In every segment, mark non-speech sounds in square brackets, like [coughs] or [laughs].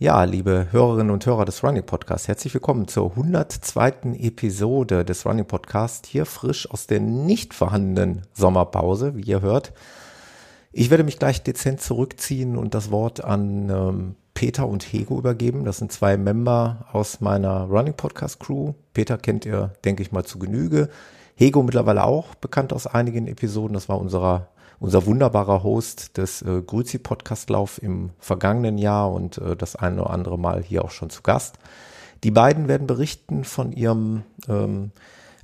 Ja, liebe Hörerinnen und Hörer des Running Podcasts, herzlich willkommen zur 102. Episode des Running Podcasts, hier frisch aus der nicht vorhandenen Sommerpause, wie ihr hört. Ich werde mich gleich dezent zurückziehen und das Wort an ähm, Peter und Hego übergeben. Das sind zwei Member aus meiner Running Podcast Crew. Peter kennt ihr, denke ich mal, zu Genüge. Hego mittlerweile auch bekannt aus einigen Episoden. Das war unserer unser wunderbarer Host des äh, Grüzi Podcast Lauf im vergangenen Jahr und äh, das eine oder andere Mal hier auch schon zu Gast. Die beiden werden berichten von ihrem ähm,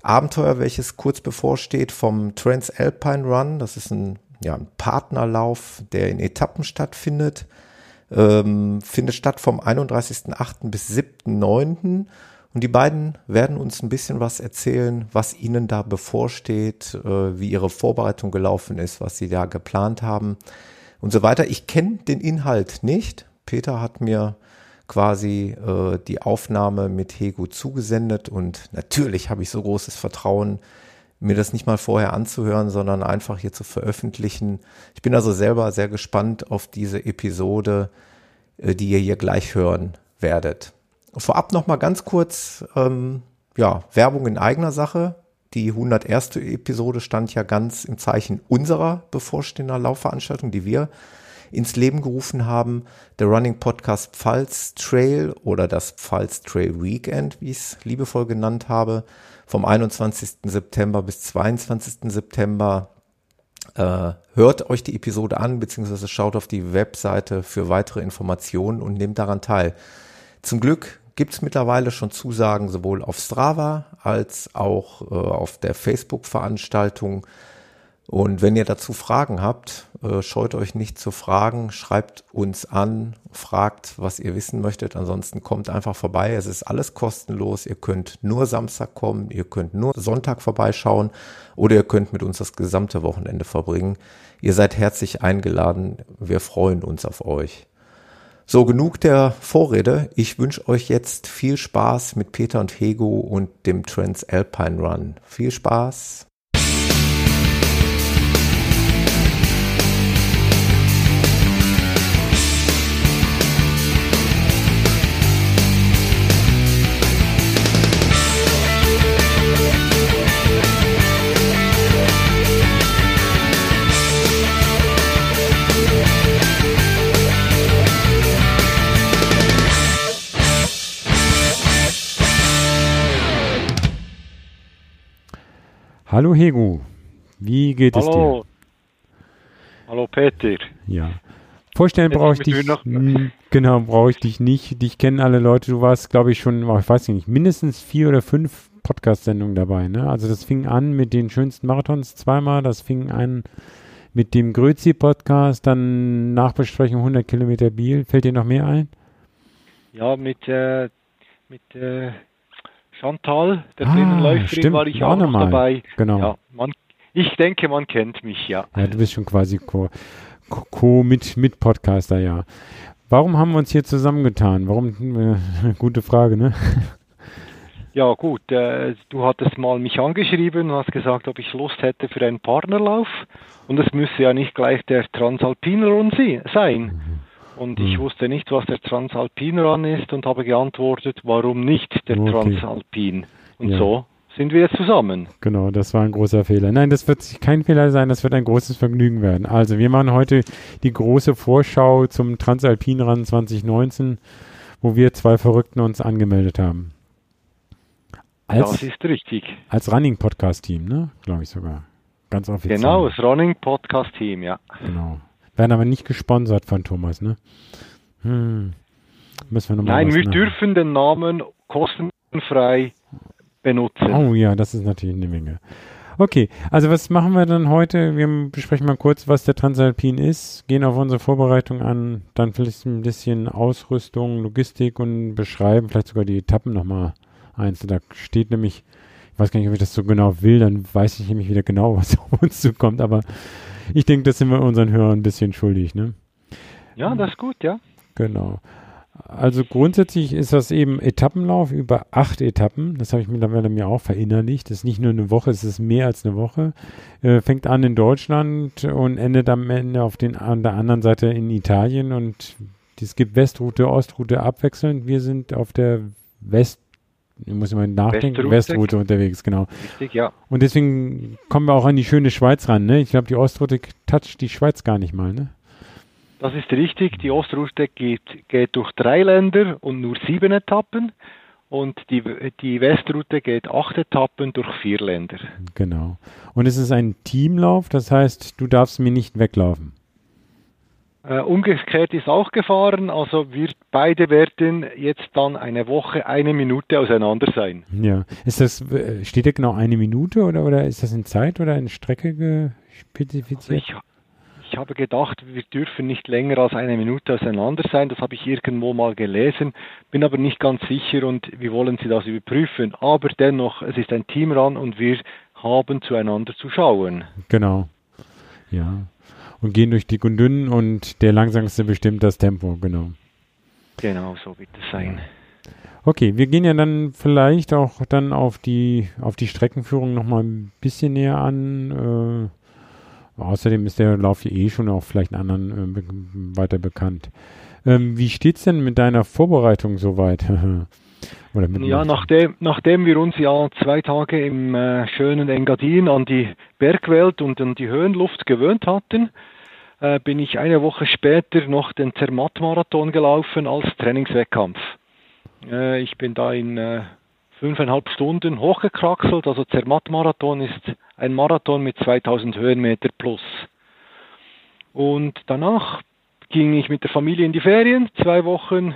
Abenteuer, welches kurz bevorsteht vom Transalpine Run. Das ist ein, ja, ein Partnerlauf, der in Etappen stattfindet. Ähm, findet statt vom 31.08. bis 7.09. Und die beiden werden uns ein bisschen was erzählen, was ihnen da bevorsteht, äh, wie ihre Vorbereitung gelaufen ist, was sie da geplant haben und so weiter. Ich kenne den Inhalt nicht. Peter hat mir quasi äh, die Aufnahme mit Hego zugesendet und natürlich habe ich so großes Vertrauen, mir das nicht mal vorher anzuhören, sondern einfach hier zu veröffentlichen. Ich bin also selber sehr gespannt auf diese Episode, äh, die ihr hier gleich hören werdet. Vorab noch mal ganz kurz, ähm, ja, Werbung in eigener Sache. Die 101. Episode stand ja ganz im Zeichen unserer bevorstehender Laufveranstaltung, die wir ins Leben gerufen haben. Der Running Podcast Pfalz Trail oder das Pfalz Trail Weekend, wie ich es liebevoll genannt habe, vom 21. September bis 22. September. Äh, hört euch die Episode an, beziehungsweise schaut auf die Webseite für weitere Informationen und nehmt daran teil. Zum Glück gibt es mittlerweile schon Zusagen sowohl auf Strava als auch äh, auf der Facebook-Veranstaltung. Und wenn ihr dazu Fragen habt, äh, scheut euch nicht zu fragen, schreibt uns an, fragt, was ihr wissen möchtet. Ansonsten kommt einfach vorbei. Es ist alles kostenlos. Ihr könnt nur Samstag kommen, ihr könnt nur Sonntag vorbeischauen oder ihr könnt mit uns das gesamte Wochenende verbringen. Ihr seid herzlich eingeladen. Wir freuen uns auf euch. So, genug der Vorrede. Ich wünsche euch jetzt viel Spaß mit Peter und Hego und dem Transalpine Run. Viel Spaß. Hallo Hegu, wie geht Hallo. es dir? Hallo Peter. Ja. Vorstellen brauche ich dich. Genau, brauche ich dich nicht. Dich kennen alle Leute. Du warst, glaube ich, schon, oh, ich weiß nicht, mindestens vier oder fünf Podcast-Sendungen dabei. Ne? Also das fing an mit den schönsten Marathons zweimal. Das fing an mit dem Grözi-Podcast, dann Nachbesprechung 100 Kilometer Biel. Fällt dir noch mehr ein? Ja, mit, äh, mit äh, Chantal, der ah, Läuferin, war ich auch noch dabei. Genau. Ja, man, ich denke, man kennt mich, ja. Ja, du bist schon quasi Co, Co mit, mit Podcaster, ja. Warum haben wir uns hier zusammengetan? Warum? Äh, [laughs] gute Frage, ne? [laughs] Ja, gut. Äh, du hattest mal mich angeschrieben und hast gesagt, ob ich Lust hätte für einen Partnerlauf. Und es müsse ja nicht gleich der Transalpin Run sein. Und ich hm. wusste nicht, was der Transalpin Run ist und habe geantwortet, warum nicht der okay. Transalpin? Und ja. so sind wir jetzt zusammen. Genau, das war ein großer Fehler. Nein, das wird kein Fehler sein, das wird ein großes Vergnügen werden. Also, wir machen heute die große Vorschau zum Transalpin Run 2019, wo wir zwei Verrückten uns angemeldet haben. Als, das ist richtig. Als Running Podcast Team, ne? Glaube ich sogar. Ganz offiziell. Genau, das Running Podcast Team, ja. Genau. Werden aber nicht gesponsert von Thomas, ne? Hm. Müssen wir nochmal Nein, wir dürfen den Namen kostenfrei benutzen. Oh ja, das ist natürlich eine Menge. Okay, also was machen wir dann heute? Wir besprechen mal kurz, was der Transalpin ist, gehen auf unsere Vorbereitung an, dann vielleicht ein bisschen Ausrüstung, Logistik und beschreiben vielleicht sogar die Etappen nochmal eins. Da steht nämlich, ich weiß gar nicht, ob ich das so genau will, dann weiß ich nämlich wieder genau, [laughs] was auf uns zukommt, aber ich denke, das sind wir unseren Hörern ein bisschen schuldig, ne? Ja, das ist gut, ja. Genau. Also grundsätzlich ist das eben Etappenlauf über acht Etappen. Das habe ich mittlerweile mir auch verinnerlicht. Das ist nicht nur eine Woche, es ist mehr als eine Woche. Äh, fängt an in Deutschland und endet am Ende auf den, an der anderen Seite in Italien. Und es gibt Westroute, Ostroute abwechselnd. Wir sind auf der West, ich muss immer nachdenken, Westroute, Westroute unterwegs, genau. Richtig, ja. Und deswegen kommen wir auch an die schöne Schweiz ran, ne? Ich glaube, die Ostroute toucht die Schweiz gar nicht mal, ne? Das ist richtig. Die Ostroute geht, geht durch drei Länder und nur sieben Etappen. Und die, die Westroute geht acht Etappen durch vier Länder. Genau. Und es ist ein Teamlauf, das heißt, du darfst mir nicht weglaufen. Äh, umgekehrt ist auch gefahren, also wir beide werden jetzt dann eine Woche eine Minute auseinander sein. Ja, ist das, äh, steht da genau eine Minute oder, oder ist das in Zeit oder in Strecke spezifiziert? Also ich, ich habe gedacht, wir dürfen nicht länger als eine Minute auseinander sein, das habe ich irgendwo mal gelesen, bin aber nicht ganz sicher und wie wollen Sie das überprüfen? Aber dennoch, es ist ein Team ran und wir haben zueinander zu schauen. Genau, ja und gehen durch dick und dünn und der langsamste bestimmt das Tempo, genau. Genau, so wird es sein. Okay, wir gehen ja dann vielleicht auch dann auf die auf die Streckenführung nochmal ein bisschen näher an. Äh, außerdem ist der Lauf eh schon auch vielleicht anderen äh, weiter bekannt. Ähm, wie steht's denn mit deiner Vorbereitung soweit? [laughs] ja, nachdem, nachdem wir uns ja zwei Tage im äh, schönen Engadin an die Bergwelt und an die Höhenluft gewöhnt hatten, äh, bin ich eine Woche später noch den Zermatt-Marathon gelaufen als Trainingswettkampf. Äh, ich bin da in äh, fünfeinhalb Stunden hochgekraxelt. Also Zermatt-Marathon ist ein Marathon mit 2000 Höhenmeter plus. Und danach ging ich mit der Familie in die Ferien, zwei Wochen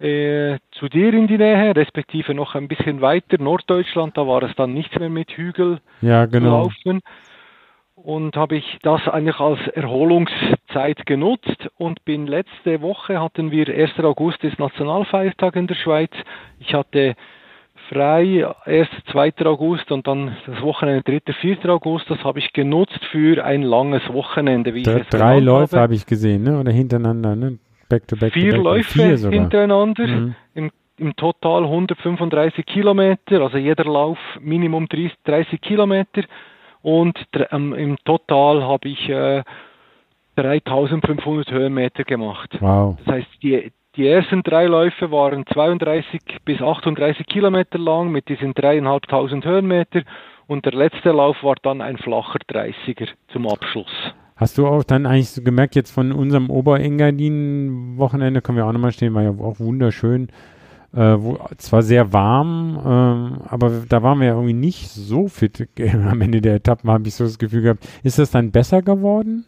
äh, zu dir in die Nähe, respektive noch ein bisschen weiter, Norddeutschland, da war es dann nichts mehr mit Hügel ja, genau. zu laufen und habe ich das eigentlich als Erholungszeit genutzt und bin letzte Woche hatten wir 1. August ist Nationalfeiertag in der Schweiz. Ich hatte frei 1. 2. August und dann das Wochenende 3. 4. August. Das habe ich genutzt für ein langes Wochenende. Wie ich drei Läufe habe. habe ich gesehen, ne? oder hintereinander, ne? Back to back. Vier to back. Läufe Vier hintereinander. Mhm. Im, Im Total 135 Kilometer, also jeder Lauf Minimum 30, 30 Kilometer und ähm, im Total habe ich äh, 3500 Höhenmeter gemacht. Wow. Das heißt, die, die ersten drei Läufe waren 32 bis 38 Kilometer lang mit diesen dreieinhalbtausend Höhenmeter und der letzte Lauf war dann ein flacher 30er zum Abschluss. Hast du auch dann eigentlich so gemerkt, jetzt von unserem Oberengadin-Wochenende, können wir auch nochmal stehen, war ja auch wunderschön, äh, wo, zwar sehr warm, ähm, aber da waren wir ja irgendwie nicht so fit [laughs] am Ende der Etappen, habe ich so das Gefühl gehabt. Ist das dann besser geworden?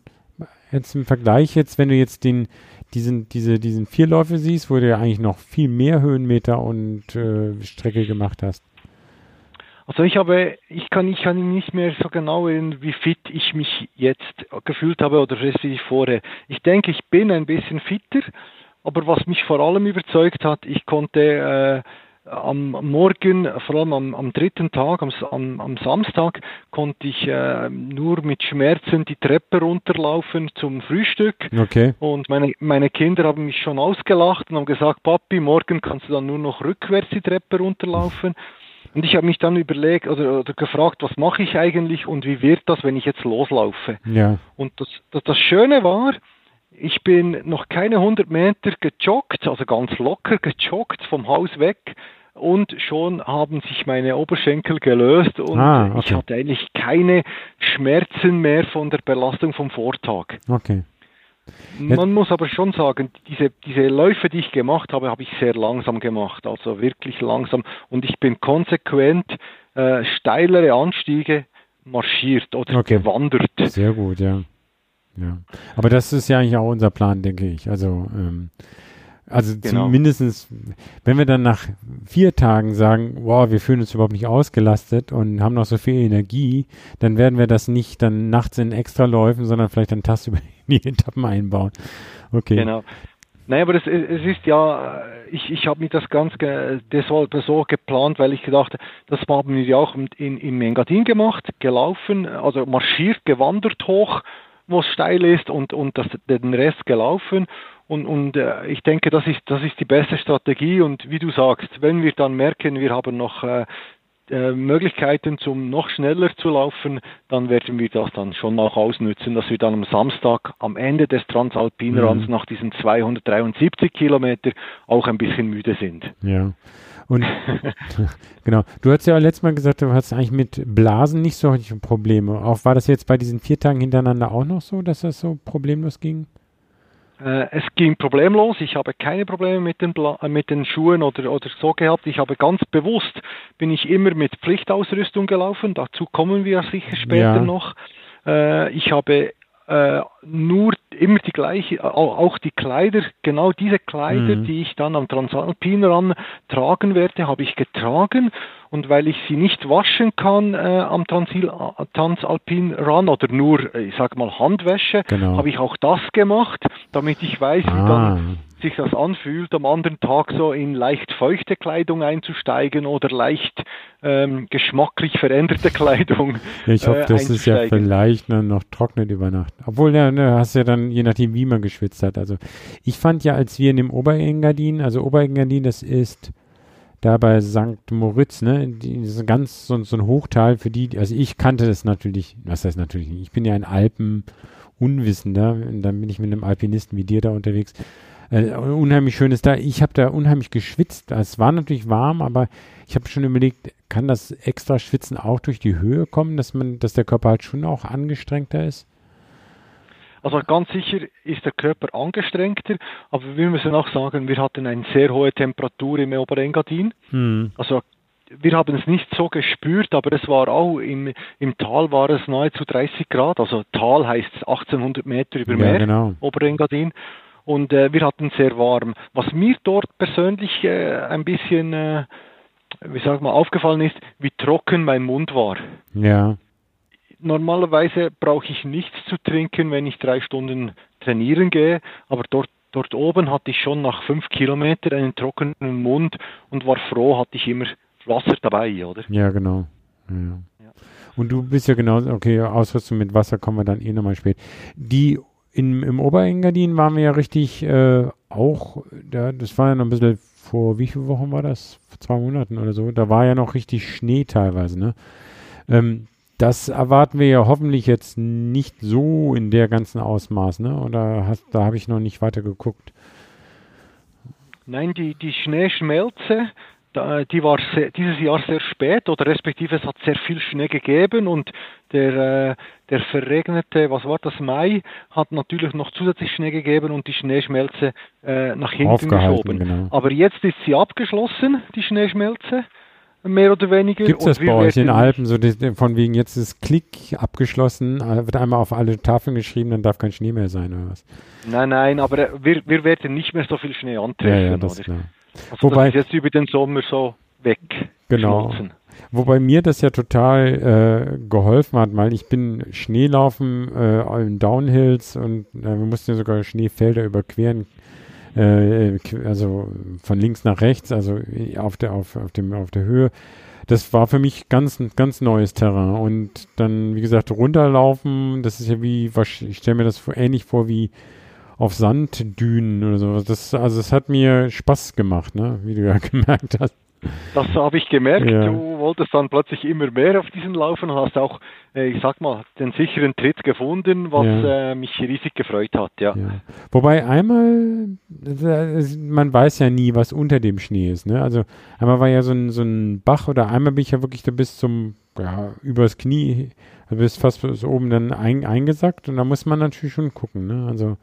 Jetzt im Vergleich jetzt, wenn du jetzt den, diesen, diese, diesen vier Läufe siehst, wo du ja eigentlich noch viel mehr Höhenmeter und äh, Strecke gemacht hast. Also ich habe, ich kann, ich kann nicht mehr so genau erinnern, wie fit ich mich jetzt gefühlt habe oder respektive vorher. Ich denke, ich bin ein bisschen fitter, aber was mich vor allem überzeugt hat, ich konnte äh, am Morgen, vor allem am, am dritten Tag, am, am, am, Samstag, konnte ich äh, nur mit Schmerzen die Treppe runterlaufen zum Frühstück. Okay. Und meine, meine Kinder haben mich schon ausgelacht und haben gesagt, Papi, morgen kannst du dann nur noch rückwärts die Treppe runterlaufen. Und ich habe mich dann überlegt oder, oder gefragt, was mache ich eigentlich und wie wird das, wenn ich jetzt loslaufe? Ja. Und das, das, das Schöne war, ich bin noch keine 100 Meter gejoggt, also ganz locker gejoggt vom Haus weg und schon haben sich meine Oberschenkel gelöst und ah, okay. ich hatte eigentlich keine Schmerzen mehr von der Belastung vom Vortag. Okay. Man muss aber schon sagen, diese, diese Läufe, die ich gemacht habe, habe ich sehr langsam gemacht, also wirklich langsam. Und ich bin konsequent äh, steilere Anstiege marschiert oder okay. gewandert. Sehr gut, ja. Ja, aber das ist ja eigentlich auch unser Plan, denke ich. Also, ähm, also genau. zumindestens, wenn wir dann nach vier Tagen sagen, wow, wir fühlen uns überhaupt nicht ausgelastet und haben noch so viel Energie, dann werden wir das nicht dann nachts in Extraläufen, sondern vielleicht dann Taste über [laughs] die Etappen einbauen. Okay. Genau. Nein, aber es, es ist ja, ich, ich habe mir das ganz deshalb so geplant, weil ich gedacht, das haben wir ja auch in, in Engadin gemacht, gelaufen, also marschiert, gewandert hoch wo es steil ist und, und das, den Rest gelaufen. Und, und äh, ich denke, das ist, das ist die beste Strategie. Und wie du sagst, wenn wir dann merken, wir haben noch äh, äh, Möglichkeiten zum noch schneller zu laufen, dann werden wir das dann schon auch ausnützen, dass wir dann am Samstag am Ende des Transalpinruns mhm. nach diesen 273 Kilometer auch ein bisschen müde sind. Ja. Und [laughs] genau, du hast ja letztes Mal gesagt, du hast eigentlich mit Blasen nicht solche Probleme. Auch war das jetzt bei diesen vier Tagen hintereinander auch noch so, dass das so problemlos ging? Äh, es ging problemlos. Ich habe keine Probleme mit den, Bla äh, mit den Schuhen oder, oder so gehabt. Ich habe ganz bewusst, bin ich immer mit Pflichtausrüstung gelaufen. Dazu kommen wir sicher später ja. noch. Äh, ich habe äh, nur immer die gleiche, auch die Kleider, genau diese Kleider, mhm. die ich dann am Transalpinrun tragen werde, habe ich getragen und weil ich sie nicht waschen kann äh, am Transil, Transalpin Run oder nur, ich sag mal Handwäsche, genau. habe ich auch das gemacht, damit ich weiß, ah. wie dann sich das anfühlt, am anderen Tag so in leicht feuchte Kleidung einzusteigen oder leicht ähm, geschmacklich veränderte [laughs] Kleidung. Ich hoffe, äh, das ist ja vielleicht noch trocknet über Nacht. Obwohl, ja, ne, hast ja dann, je nachdem, wie man geschwitzt hat. Also ich fand ja, als wir in dem Oberengadin, also Oberengadin, das ist da bei St. Moritz, ne, das ist ganz so, so ein Hochtal für die, also ich kannte das natürlich, was heißt natürlich nicht, ich bin ja ein Alpen-Unwissender, und dann bin ich mit einem Alpinisten wie dir da unterwegs. Äh, unheimlich schön ist da. Ich habe da unheimlich geschwitzt. Es war natürlich warm, aber ich habe schon überlegt, kann das extra Schwitzen auch durch die Höhe kommen, dass man, dass der Körper halt schon auch angestrengter ist? Also ganz sicher ist der Körper angestrengter, aber wir müssen auch sagen, wir hatten eine sehr hohe Temperatur im Oberengadin. Hm. Also wir haben es nicht so gespürt, aber es war auch im, im Tal war es nahezu 30 Grad. Also Tal heißt 1800 Meter über Meer, ja, genau. Oberengadin. Und äh, wir hatten sehr warm. Was mir dort persönlich äh, ein bisschen, äh, wie sag mal, aufgefallen ist, wie trocken mein Mund war. Ja normalerweise brauche ich nichts zu trinken, wenn ich drei Stunden trainieren gehe, aber dort, dort oben hatte ich schon nach fünf Kilometern einen trockenen Mund und war froh, hatte ich immer Wasser dabei, oder? Ja, genau. Ja. Ja. Und du bist ja genau, okay, Ausrüstung mit Wasser kommen wir dann eh nochmal spät. Die in, im Oberengadin waren wir ja richtig äh, auch, da, das war ja noch ein bisschen vor, wie viele Wochen war das? Vor zwei Monaten oder so. Da war ja noch richtig Schnee teilweise, ne? Ähm, das erwarten wir ja hoffentlich jetzt nicht so in der ganzen Ausmaß, ne? Oder hast, da habe ich noch nicht weiter geguckt. Nein, die, die Schneeschmelze, die war sehr, dieses Jahr sehr spät oder respektive es hat sehr viel Schnee gegeben und der, äh, der verregnete, was war das, Mai, hat natürlich noch zusätzlich Schnee gegeben und die Schneeschmelze äh, nach hinten geschoben. Genau. Aber jetzt ist sie abgeschlossen, die Schneeschmelze mehr oder weniger. Gibt es das bei euch in Alpen, so die, von wegen jetzt ist Klick abgeschlossen, äh, wird einmal auf alle Tafeln geschrieben, dann darf kein Schnee mehr sein oder was? Nein, nein, aber wir, wir werden nicht mehr so viel Schnee antreffen. Ja, ja, das, oder? Also Wobei, das ist jetzt über den Sommer so weg. Genau. Wobei mir das ja total äh, geholfen hat, weil ich bin Schneelaufen äh, in Downhills und äh, wir mussten ja sogar Schneefelder überqueren äh, also von links nach rechts, also auf der, auf, auf, dem, auf der Höhe. Das war für mich ganz, ganz neues Terrain. Und dann, wie gesagt, runterlaufen, das ist ja wie, ich stelle mir das ähnlich vor wie auf Sanddünen oder so. Das, also es hat mir Spaß gemacht, ne? wie du ja [laughs] gemerkt hast. Das habe ich gemerkt. Ja. Du wolltest dann plötzlich immer mehr auf diesen Laufen und hast auch, äh, ich sag mal, den sicheren Tritt gefunden, was ja. äh, mich riesig gefreut hat. Ja. ja. Wobei einmal, man weiß ja nie, was unter dem Schnee ist. Ne? Also einmal war ja so ein, so ein Bach oder einmal bin ich ja wirklich da bis zum, ja, übers Knie, bis fast bis oben dann ein, eingesackt und da muss man natürlich schon gucken. Ne? Also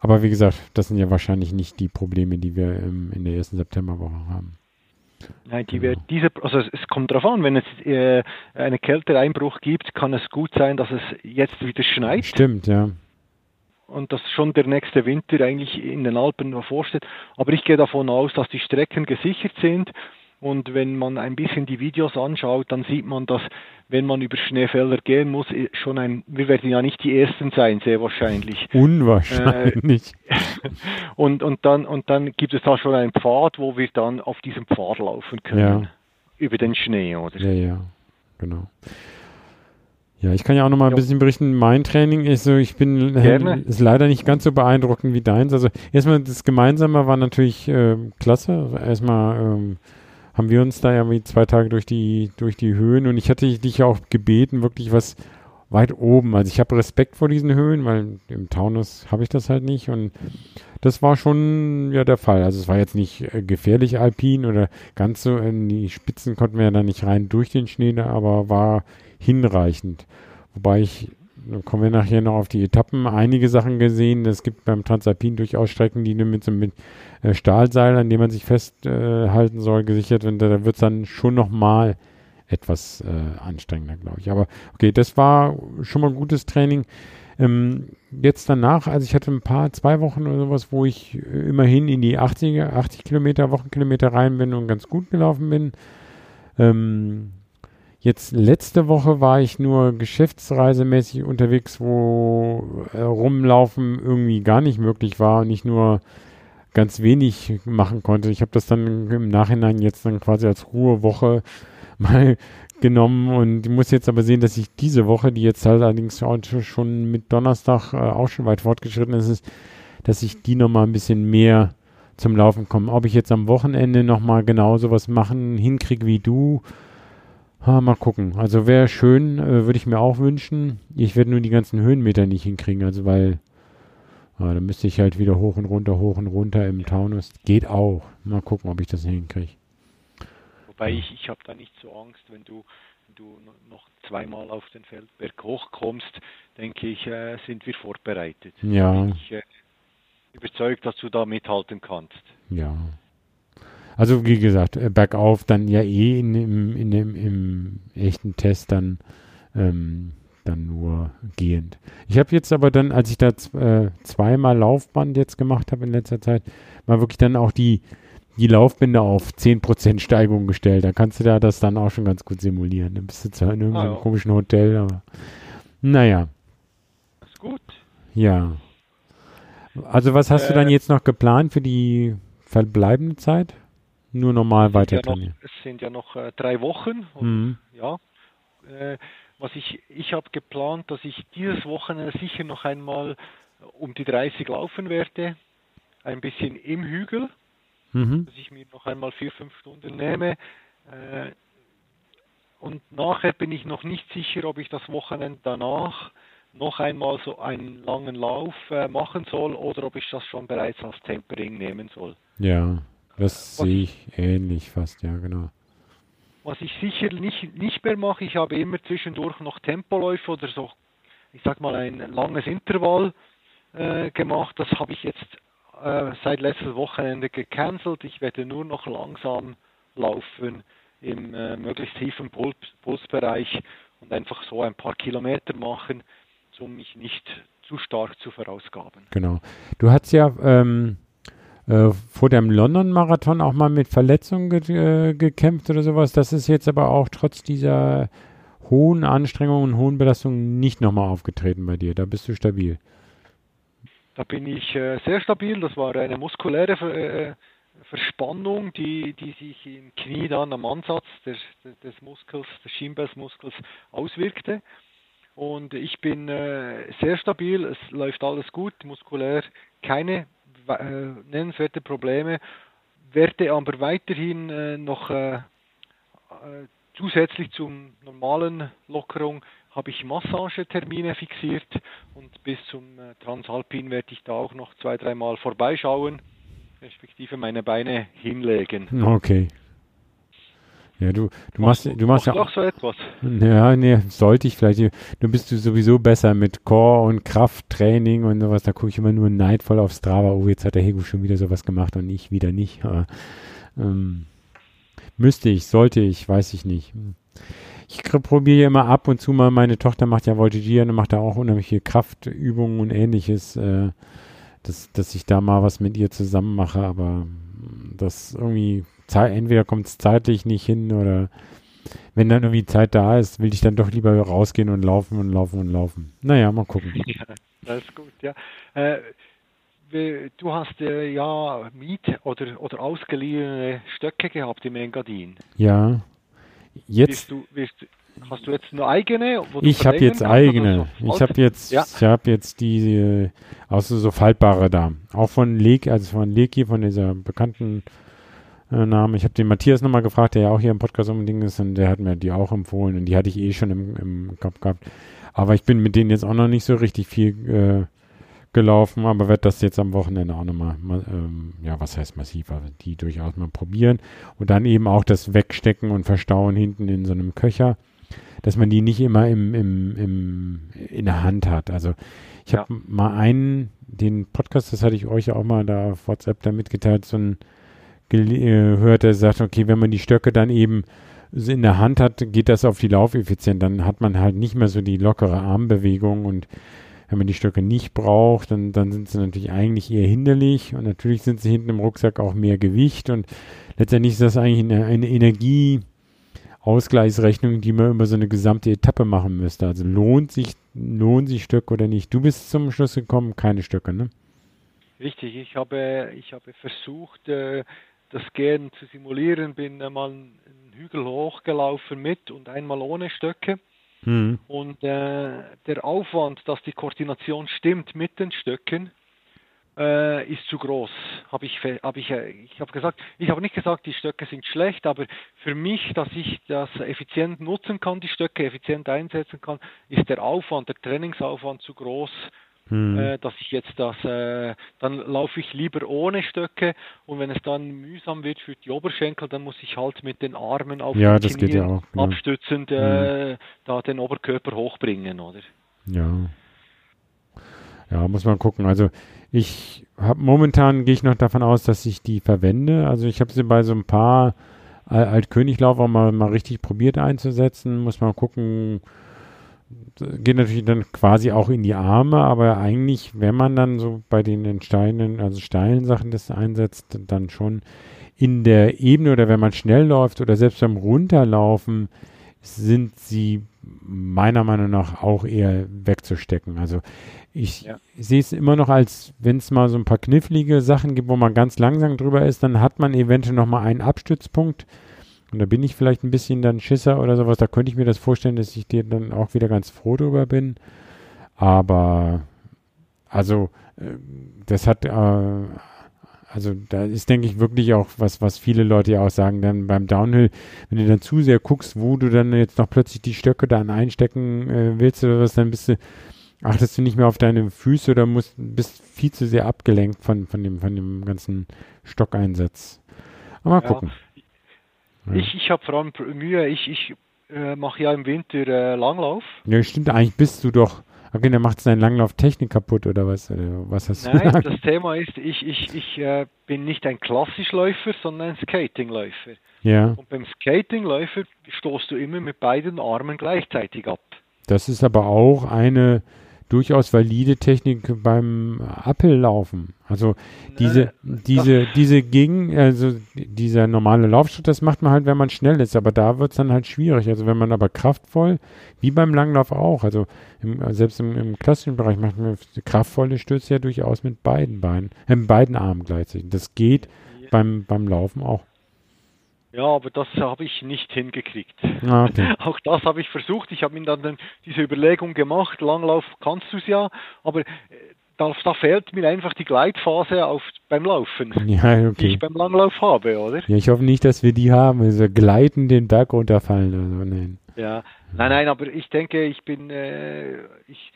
aber wie gesagt, das sind ja wahrscheinlich nicht die Probleme, die wir ähm, in der ersten Septemberwoche haben. Nein, die wird diese, also es, kommt darauf an, wenn es äh, einen Kälteeinbruch gibt, kann es gut sein, dass es jetzt wieder schneit. Stimmt, ja. Und dass schon der nächste Winter eigentlich in den Alpen bevorsteht. Aber ich gehe davon aus, dass die Strecken gesichert sind und wenn man ein bisschen die Videos anschaut, dann sieht man, dass wenn man über Schneefelder gehen muss, schon ein, wir werden ja nicht die Ersten sein, sehr wahrscheinlich. Unwahrscheinlich. Äh, [laughs] und, und, dann, und dann gibt es da schon einen Pfad, wo wir dann auf diesem Pfad laufen können. Ja. Über den Schnee, oder? Ja, ja, genau. Ja, ich kann ja auch noch mal ein bisschen berichten. Mein Training ist so, ich bin ist leider nicht ganz so beeindruckend wie deins. Also erstmal das Gemeinsame war natürlich äh, klasse. Also erstmal ähm, haben wir uns da irgendwie zwei Tage durch die, durch die Höhen und ich hatte dich auch gebeten, wirklich was weit oben. Also ich habe Respekt vor diesen Höhen, weil im Taunus habe ich das halt nicht und das war schon ja der Fall. Also es war jetzt nicht äh, gefährlich alpin oder ganz so in die Spitzen konnten wir ja da nicht rein durch den Schnee, aber war hinreichend. Wobei ich, dann kommen wir nachher noch auf die Etappen, einige Sachen gesehen. Es gibt beim Transalpin durchaus Strecken, die mit so mit äh, Stahlseil, an dem man sich festhalten soll, gesichert werden. Da wird es dann schon nochmal etwas äh, anstrengender, glaube ich. Aber okay, das war schon mal gutes Training. Ähm, jetzt danach, also ich hatte ein paar, zwei Wochen oder sowas, wo ich äh, immerhin in die 80er, 80 Kilometer, Wochenkilometer rein bin und ganz gut gelaufen bin. Ähm, jetzt letzte Woche war ich nur geschäftsreisemäßig unterwegs, wo äh, rumlaufen irgendwie gar nicht möglich war und ich nur ganz wenig machen konnte. Ich habe das dann im Nachhinein jetzt dann quasi als Ruhewoche [laughs] mal genommen und muss jetzt aber sehen, dass ich diese Woche, die jetzt halt allerdings schon mit Donnerstag äh, auch schon weit fortgeschritten ist, dass ich die nochmal ein bisschen mehr zum Laufen komme. Ob ich jetzt am Wochenende nochmal genau sowas machen, hinkriege wie du, ha, mal gucken. Also wäre schön, äh, würde ich mir auch wünschen. Ich werde nur die ganzen Höhenmeter nicht hinkriegen, also weil ja, dann müsste ich halt wieder hoch und runter, hoch und runter im Taunus. Geht auch. Mal gucken, ob ich das hinkriege. Wobei ich, ich habe da nicht so Angst, wenn du, wenn du noch zweimal auf den Feldberg hochkommst, denke ich, äh, sind wir vorbereitet. Ja. Ich äh, überzeugt, dass du da mithalten kannst. Ja. Also wie gesagt, äh, bergauf dann ja eh in, in, in dem, im echten Test dann, ähm, dann nur gehend. Ich habe jetzt aber dann, als ich da äh, zweimal Laufband jetzt gemacht habe in letzter Zeit, mal wirklich dann auch die die Laufbinde auf 10% Steigung gestellt. Da kannst du da das dann auch schon ganz gut simulieren. Dann bist du zwar in irgendeinem ah, ja. komischen Hotel, aber naja. Ist gut. Ja. Also was hast äh, du dann jetzt noch geplant für die verbleibende Zeit? Nur normal weiter ja trainieren. es sind ja noch äh, drei Wochen. Und, mhm. Ja. Äh, was ich, ich habe geplant, dass ich dieses Wochenende sicher noch einmal um die 30 laufen werde. Ein bisschen im Hügel mhm. dass ich mir noch einmal vier, fünf Stunden nehme. Äh, und nachher bin ich noch nicht sicher, ob ich das Wochenende danach noch einmal so einen langen Lauf äh, machen soll oder ob ich das schon bereits als Tempering nehmen soll. Ja, das sehe ich ähnlich fast, ja, genau. Was ich sicher nicht, nicht mehr mache, ich habe immer zwischendurch noch Tempoläufe oder so, ich sag mal, ein langes Intervall äh, gemacht. Das habe ich jetzt äh, seit letztes Wochenende gecancelt. Ich werde nur noch langsam laufen im äh, möglichst tiefen Puls, Pulsbereich und einfach so ein paar Kilometer machen, um mich nicht zu stark zu verausgaben. Genau. Du hast ja ähm, äh, vor dem London-Marathon auch mal mit Verletzungen ge äh, gekämpft oder sowas. Das ist jetzt aber auch trotz dieser hohen Anstrengungen und hohen Belastungen nicht nochmal aufgetreten bei dir. Da bist du stabil. Da bin ich äh, sehr stabil. Das war eine muskuläre äh, Verspannung, die, die sich im Knie dann am Ansatz des, des Muskels, des Schienbeinsmuskels auswirkte. Und ich bin äh, sehr stabil, es läuft alles gut, muskulär keine nennenswerte Probleme, werde aber weiterhin äh, noch äh, äh, zusätzlich zum normalen Lockerung habe ich Massagetermine fixiert und bis zum äh, Transalpin werde ich da auch noch zwei, dreimal vorbeischauen, respektive meine Beine hinlegen. Okay. Ja, du, du machst, du machst ja auch so etwas. Ja, nee, sollte ich vielleicht. Du bist du sowieso besser mit Core und Krafttraining und sowas. Da gucke ich immer nur neidvoll auf Strava. Oh, jetzt hat der Hego schon wieder sowas gemacht und ich wieder nicht. Aber, ähm, müsste ich, sollte ich, weiß ich nicht. Ich probiere immer ab und zu mal, meine Tochter macht ja Voltigieren und macht da auch unheimliche Kraftübungen und ähnliches, äh, dass, dass ich da mal was mit ihr zusammen mache, aber das irgendwie, entweder kommt es zeitlich nicht hin oder wenn dann irgendwie Zeit da ist, will ich dann doch lieber rausgehen und laufen und laufen und laufen. Naja, mal gucken. [laughs] Ja, das ist gut, ja. Äh, du hast äh, ja Miet- oder, oder ausgeliehene Stöcke gehabt im Engadin. Ja. Jetzt. Du, wirst, hast du jetzt nur eigene? Ich habe jetzt eigene. So ich habe jetzt, ja. ich habe jetzt die, äh, außer so faltbare da. Auch von Leki, also von Leki, von dieser bekannten äh, Name. Ich habe den Matthias nochmal gefragt, der ja auch hier im Podcast unbedingt ist, und der hat mir die auch empfohlen und die hatte ich eh schon im, im Kopf gehabt. Aber ich bin mit denen jetzt auch noch nicht so richtig viel äh, gelaufen, aber werde das jetzt am Wochenende auch nochmal, ähm, ja, was heißt massiver, die durchaus mal probieren. Und dann eben auch das Wegstecken und Verstauen hinten in so einem Köcher, dass man die nicht immer im, im, im, in der Hand hat. Also ich habe ja. mal einen, den Podcast, das hatte ich euch auch mal da auf WhatsApp da mitgeteilt, so ein gehört, der sagt, okay, wenn man die Stöcke dann eben in der Hand hat, geht das auf die Laufeffizienz. Dann hat man halt nicht mehr so die lockere Armbewegung und wenn man die Stöcke nicht braucht, dann, dann sind sie natürlich eigentlich eher hinderlich und natürlich sind sie hinten im Rucksack auch mehr Gewicht und letztendlich ist das eigentlich eine, eine Energieausgleichsrechnung, die man über so eine gesamte Etappe machen müsste. Also lohnt sich, lohnen sich Stöcke oder nicht? Du bist zum Schluss gekommen, keine Stöcke, ne? Richtig, ich habe, ich habe versucht, äh, das Gehen zu simulieren, bin einmal einen Hügel hochgelaufen mit und einmal ohne Stöcke. Mhm. Und äh, der Aufwand, dass die Koordination stimmt mit den Stöcken, äh, ist zu groß. Habe ich, hab ich, äh, ich habe gesagt, ich habe nicht gesagt, die Stöcke sind schlecht, aber für mich, dass ich das effizient nutzen kann, die Stöcke effizient einsetzen kann, ist der Aufwand, der Trainingsaufwand zu groß hm. äh, dass ich jetzt das, äh, dann laufe ich lieber ohne Stöcke und wenn es dann mühsam wird für die Oberschenkel, dann muss ich halt mit den Armen auf ja, den Knien ja auch, genau. abstützend äh, hm. da den Oberkörper hochbringen, oder? Ja. Ja, muss man gucken. Also ich habe momentan gehe ich noch davon aus, dass ich die verwende. Also ich habe sie bei so ein paar Altköniglauf auch mal, mal richtig probiert einzusetzen. Muss man gucken, geht natürlich dann quasi auch in die Arme, aber eigentlich, wenn man dann so bei den entscheidenden, also steilen Sachen das einsetzt, dann schon in der Ebene oder wenn man schnell läuft oder selbst beim Runterlaufen sind sie meiner Meinung nach auch eher wegzustecken. Also ich ja. sehe es immer noch als, wenn es mal so ein paar knifflige Sachen gibt, wo man ganz langsam drüber ist, dann hat man eventuell noch mal einen Abstützpunkt, und da bin ich vielleicht ein bisschen dann Schisser oder sowas. Da könnte ich mir das vorstellen, dass ich dir dann auch wieder ganz froh drüber bin. Aber, also, äh, das hat, äh, also da ist, denke ich, wirklich auch was, was viele Leute ja auch sagen, dann beim Downhill, wenn du dann zu sehr guckst, wo du dann jetzt noch plötzlich die Stöcke dann einstecken äh, willst oder was, dann bist du, achtest du nicht mehr auf deine Füße oder musst, bist viel zu sehr abgelenkt von, von dem, von dem ganzen Stockeinsatz. Aber mal ja. gucken. Ich, ich habe vor allem Mühe, ich, ich äh, mache ja im Winter äh, Langlauf. Ja, stimmt, eigentlich bist du doch. Okay, dann macht es deine Langlauf-Technik kaputt oder was? Oder was hast Nein, du das Thema ist, ich, ich, ich äh, bin nicht ein Klassischläufer, sondern ein Skatingläufer. Ja. Und beim Skatingläufer stoßt du immer mit beiden Armen gleichzeitig ab. Das ist aber auch eine durchaus valide Technik beim Appellaufen. Also diese, ne, diese, diese Gegen, also dieser normale Laufschritt, das macht man halt, wenn man schnell ist, aber da wird es dann halt schwierig. Also wenn man aber kraftvoll, wie beim Langlauf auch, also im, selbst im, im, klassischen Bereich macht man kraftvolle Stöße ja durchaus mit beiden Beinen, äh, beiden Armen gleichzeitig. Das geht ja. beim, beim Laufen auch. Ja, aber das habe ich nicht hingekriegt. Ah, okay. [laughs] Auch das habe ich versucht. Ich habe mir dann diese Überlegung gemacht, Langlauf kannst du es ja, aber äh, da, da, fehlt mir einfach die Gleitphase auf, beim Laufen, [laughs] ja, okay. die ich beim Langlauf habe, oder? Ja, ich hoffe nicht, dass wir die haben, also gleiten den Berg runterfallen oder so, nein. Ja, nein, nein, aber ich denke, ich bin, äh, ich,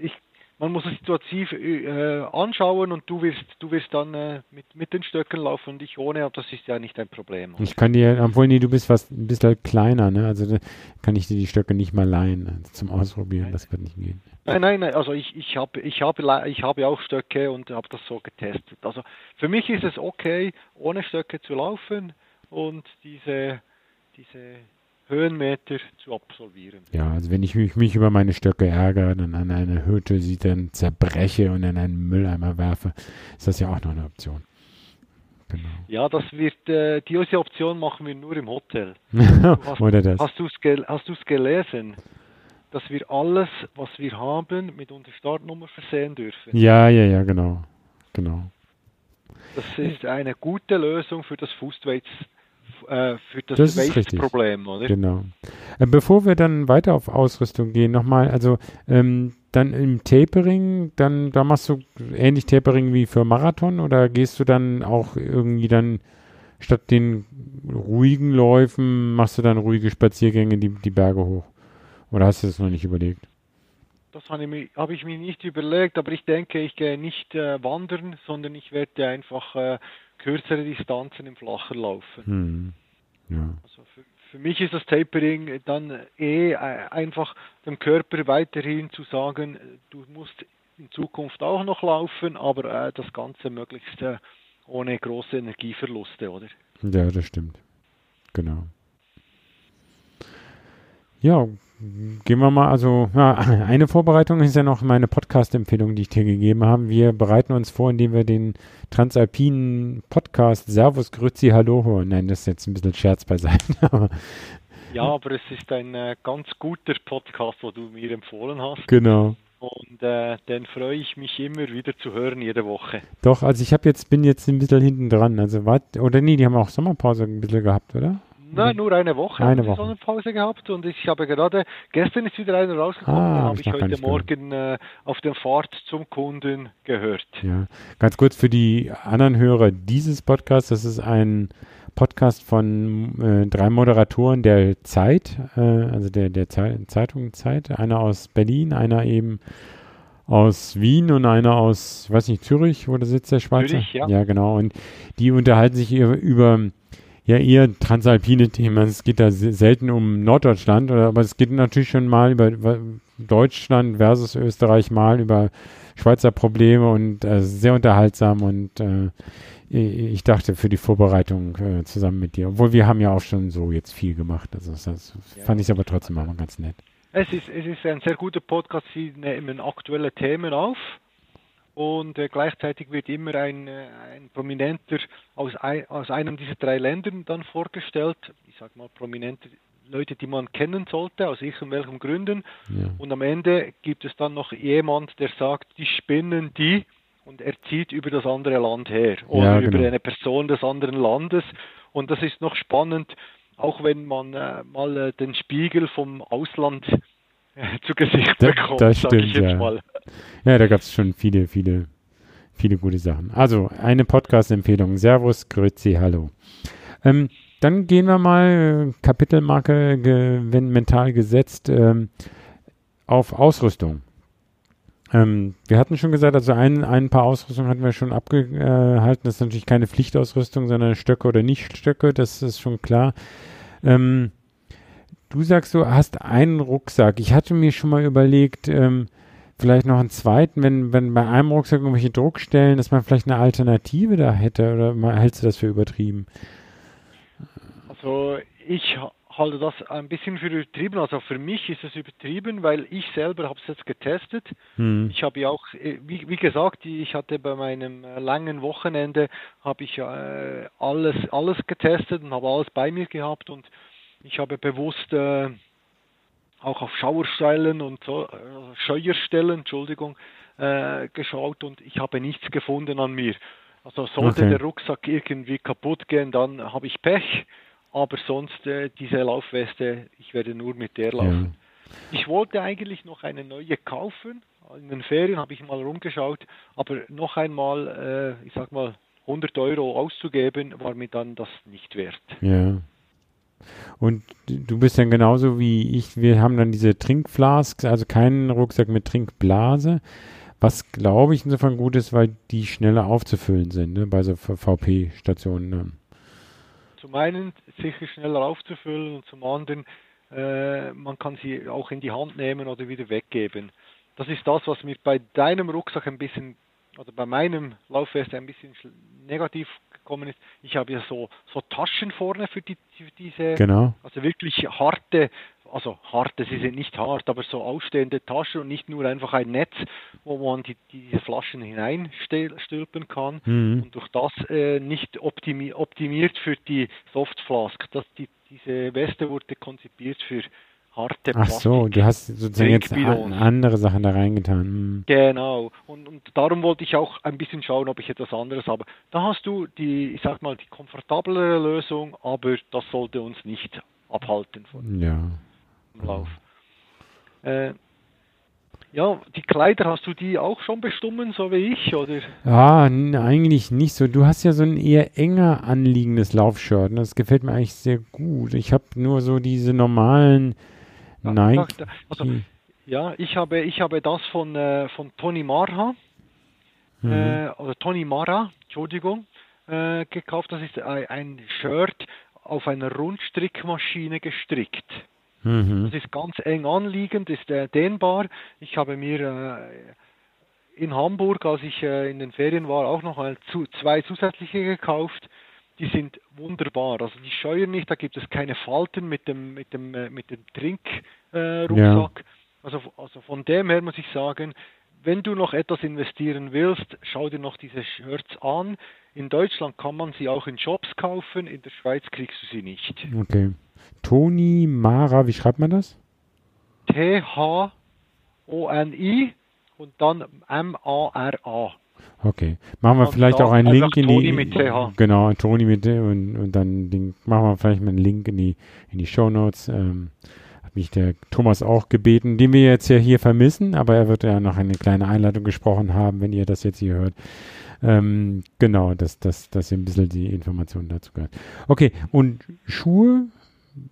ich man muss es situativ äh, anschauen und du wirst, du wirst dann äh, mit, mit den Stöcken laufen und ich ohne, aber das ist ja nicht ein Problem. Ich kann dir, obwohl nee, du bist fast ein bisschen kleiner, ne? Also kann ich dir die Stöcke nicht mal leihen also zum Ausprobieren, nein. das wird nicht gehen. Nein, nein, nein also ich, ich habe ich habe ich habe auch Stöcke und habe das so getestet. Also für mich ist es okay, ohne Stöcke zu laufen und diese diese Höhenmeter zu absolvieren. Ja, also wenn ich mich, mich über meine Stöcke ärgere, dann an eine Hütte sie dann zerbreche und in einen Mülleimer werfe, ist das ja auch noch eine Option. Genau. Ja, das wird, äh, diese Option machen wir nur im Hotel. [laughs] Hast, Oder das. Hast du es hast gelesen? Dass wir alles, was wir haben, mit unserer Startnummer versehen dürfen. Ja, ja, ja, genau. Genau. Das ist eine gute Lösung für das Fußweights äh, das, das Waste-Problem, oder? Genau. Äh, bevor wir dann weiter auf Ausrüstung gehen, nochmal, also ähm, dann im Tapering, dann da machst du ähnlich Tapering wie für Marathon oder gehst du dann auch irgendwie dann statt den ruhigen Läufen machst du dann ruhige Spaziergänge die, die Berge hoch. Oder hast du das noch nicht überlegt? Das habe ich, mir, nicht überlegt, aber ich denke, ich gehe nicht äh, wandern, sondern ich werde einfach äh, kürzere Distanzen im Flacher laufen. Hm. Ja. Also für, für mich ist das Tapering dann eh äh, einfach dem Körper weiterhin zu sagen, du musst in Zukunft auch noch laufen, aber äh, das Ganze möglichst äh, ohne große Energieverluste, oder? Ja, das stimmt. Genau. Ja, gehen wir mal, also ja, [laughs] eine Vorbereitung ist ja noch meine Podcast-Empfehlung, die ich dir gegeben habe. Wir bereiten uns vor, indem wir den Transalpinen Podcast Servus Grüezi Hallo hören. Nein, das ist jetzt ein bisschen Scherz beiseite. [laughs] ja, aber es ist ein äh, ganz guter Podcast, wo du mir empfohlen hast. Genau. Und äh, den freue ich mich immer wieder zu hören, jede Woche. Doch, also ich habe jetzt, bin jetzt ein bisschen hinten dran. Also wart, oder nee, die haben auch Sommerpause ein bisschen gehabt, oder? Nein, nur eine Woche eine Woche. Sommerpause gehabt und ich habe gerade, gestern ist wieder einer rausgekommen, Ah, habe ich heute nicht gehört. Morgen äh, auf der Fahrt zum Kunden gehört. Ja, ganz kurz für die anderen Hörer dieses Podcasts. Das ist ein Podcast von äh, drei Moderatoren der Zeit, äh, also der, der Zei- Zeitung Zeit. Einer aus Berlin, einer eben aus Wien und einer aus, weiß nicht, Zürich, wo da sitzt der Schweizer? Zürich, ja. Ja, genau. Und die unterhalten sich über, über ja eher transalpine Themen. Es geht da se- selten um Norddeutschland, oder, aber es geht natürlich schon mal über, über Deutschland versus Österreich, mal über Schweizer Probleme und äh, sehr unterhaltsam und äh, ich dachte für die Vorbereitung äh, zusammen mit dir, obwohl wir haben ja auch schon so jetzt viel gemacht, also das, das Ja. fand ich aber trotzdem auch mal ganz nett. Es ist, es ist ein sehr guter Podcast, Sie nehmen aktuelle Themen auf und äh, gleichzeitig wird immer ein, äh, ein Prominenter aus, ein, aus einem dieser drei Ländern dann vorgestellt. Ich sage mal prominente Leute, die man kennen sollte, aus irgendwelchen Gründen. Ja. Und am Ende gibt es dann noch jemand, der sagt, die spinnen die und er zieht über das andere Land her oder Ja, über genau. eine Person des anderen Landes. Und das ist noch spannend, auch wenn man äh, mal äh, den Spiegel vom Ausland [laughs] zu Gesicht Da- bekommt, das sag ich stimmt, jetzt ja. mal. Ja, da gab es schon viele, viele, viele gute Sachen. Also eine Podcast-Empfehlung. Servus, Grüezi, hallo. Ähm, dann gehen wir mal, äh, Kapitelmarke ge wenn mental gesetzt, ähm, auf Ausrüstung. Ähm, wir hatten schon gesagt, also ein, ein paar Ausrüstungen hatten wir schon abgehalten. Das ist natürlich keine Pflichtausrüstung, sondern Stöcke oder Nicht-Stöcke, das ist schon klar. Ähm, du sagst, du hast einen Rucksack. Ich hatte mir schon mal überlegt, ähm, vielleicht noch einen zweiten, wenn, wenn bei einem Rucksack irgendwelche Druckstellen, dass man vielleicht eine Alternative da hätte oder mal, hältst du das für übertrieben? Also ich ha- halte das ein bisschen für übertrieben. Also für mich ist es übertrieben, weil ich selber habe es jetzt getestet. Hm. Ich habe ja auch, äh, wie, wie gesagt, ich hatte bei meinem äh, langen Wochenende habe ich äh, alles alles getestet und habe alles bei mir gehabt und ich habe bewusst äh, auch auf Schauerstellen und so, äh, Scheuerstellen, Entschuldigung, äh, geschaut und ich habe nichts gefunden an mir. Also sollte Okay. der Rucksack irgendwie kaputt gehen, dann habe ich Pech. Aber sonst äh, diese Laufweste, ich werde nur mit der laufen. Ich wollte eigentlich noch eine neue kaufen. In den Ferien habe ich mal rumgeschaut, aber noch einmal, äh, ich sag mal, 100 Euro auszugeben, war mir dann das nicht wert. Ja. Und du bist dann genauso wie ich. Wir haben dann diese Trinkflasks, also keinen Rucksack mit Trinkblase, was glaube ich insofern gut ist, weil die schneller aufzufüllen sind, ne, bei so VP-Stationen. Ne. Zum einen sicher schneller aufzufüllen und zum anderen, äh, man kann sie auch in die Hand nehmen oder wieder weggeben. Das ist das, was mir bei deinem Rucksack ein bisschen, oder bei meinem Laufwest ein bisschen negativ gekommen ist. Ich habe ja so, so Taschen vorne für, die, für diese, Genau. also wirklich harte, also harte, sie sind nicht hart, aber so ausstehende Taschen und nicht nur einfach ein Netz, wo man die, diese Flaschen hineinstülpen kann Mhm. und durch das äh, nicht optimi optimiert für die Soft Flask. Das, die, diese Weste wurde konzipiert für harte Ach so, du hast sozusagen jetzt andere Sachen da reingetan. Hm. Genau. Und, und darum wollte ich auch ein bisschen schauen, ob ich etwas anderes habe. Da hast du die, ich sag mal, die komfortablere Lösung, aber das sollte uns nicht abhalten von Ja. dem Lauf. Äh, Ja, die Kleider, hast du die auch schon bestimmen, so wie ich, oder? Ja, eigentlich nicht so. Du hast ja so ein eher enger anliegendes Laufshirt. Und das gefällt mir eigentlich sehr gut. Ich habe nur so diese normalen Nike. Also, ja, ich habe, ich habe das von, äh, von Tony Marha, mhm. äh, oder Tony Mara, Entschuldigung, äh, gekauft. Das ist ein Shirt auf einer Rundstrickmaschine gestrickt. Mhm. Das ist ganz eng anliegend, ist äh, dehnbar. Ich habe mir äh, in Hamburg, als ich äh, in den Ferien war, auch noch zu, zwei zusätzliche gekauft. Die sind wunderbar. Also die scheuern nicht, da gibt es keine Falten mit dem, mit dem, äh, mit dem Trinkrucksack. Ja. Also, also von dem her muss ich sagen, wenn du noch etwas investieren willst, schau dir noch diese Shirts an. In Deutschland kann man sie auch in Shops kaufen, in der Schweiz kriegst du sie nicht. Okay. Toni Mara, wie schreibt man das? T-H-O-N-I und dann M-A-R-A. Okay. Machen wir und vielleicht auch einen Link in die. Mit TH. Genau, Toni mit und, und dann den, machen wir vielleicht mal einen Link in die in die Show Notes. Ähm, hat mich der Thomas auch gebeten, den wir jetzt ja hier vermissen, aber er wird ja noch eine kleine Einleitung gesprochen haben, wenn ihr das jetzt hier hört. Ähm, genau, dass, dass, dass ihr ein bisschen die Informationen dazu gehört. Okay, und Schuhe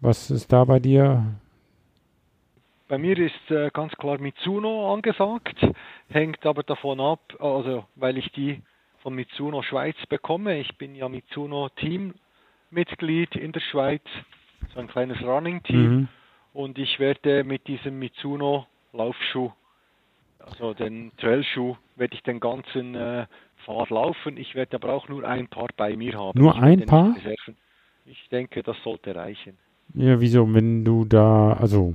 was ist da bei dir? Bei mir ist äh, ganz klar Mitsuno angesagt, hängt aber davon ab, also weil ich die von Mitsuno Schweiz bekomme. Ich bin ja Mitsuno Teammitglied in der Schweiz, so ein kleines Running Team mhm. und ich werde mit diesem Mitsuno Laufschuh, also den Trailschuh, werde ich den ganzen äh, Fahrt laufen. Ich werde aber auch nur ein Paar bei mir haben. Nur ein Paar? Ich denke, das sollte reichen. Ja, wieso, wenn du da, also,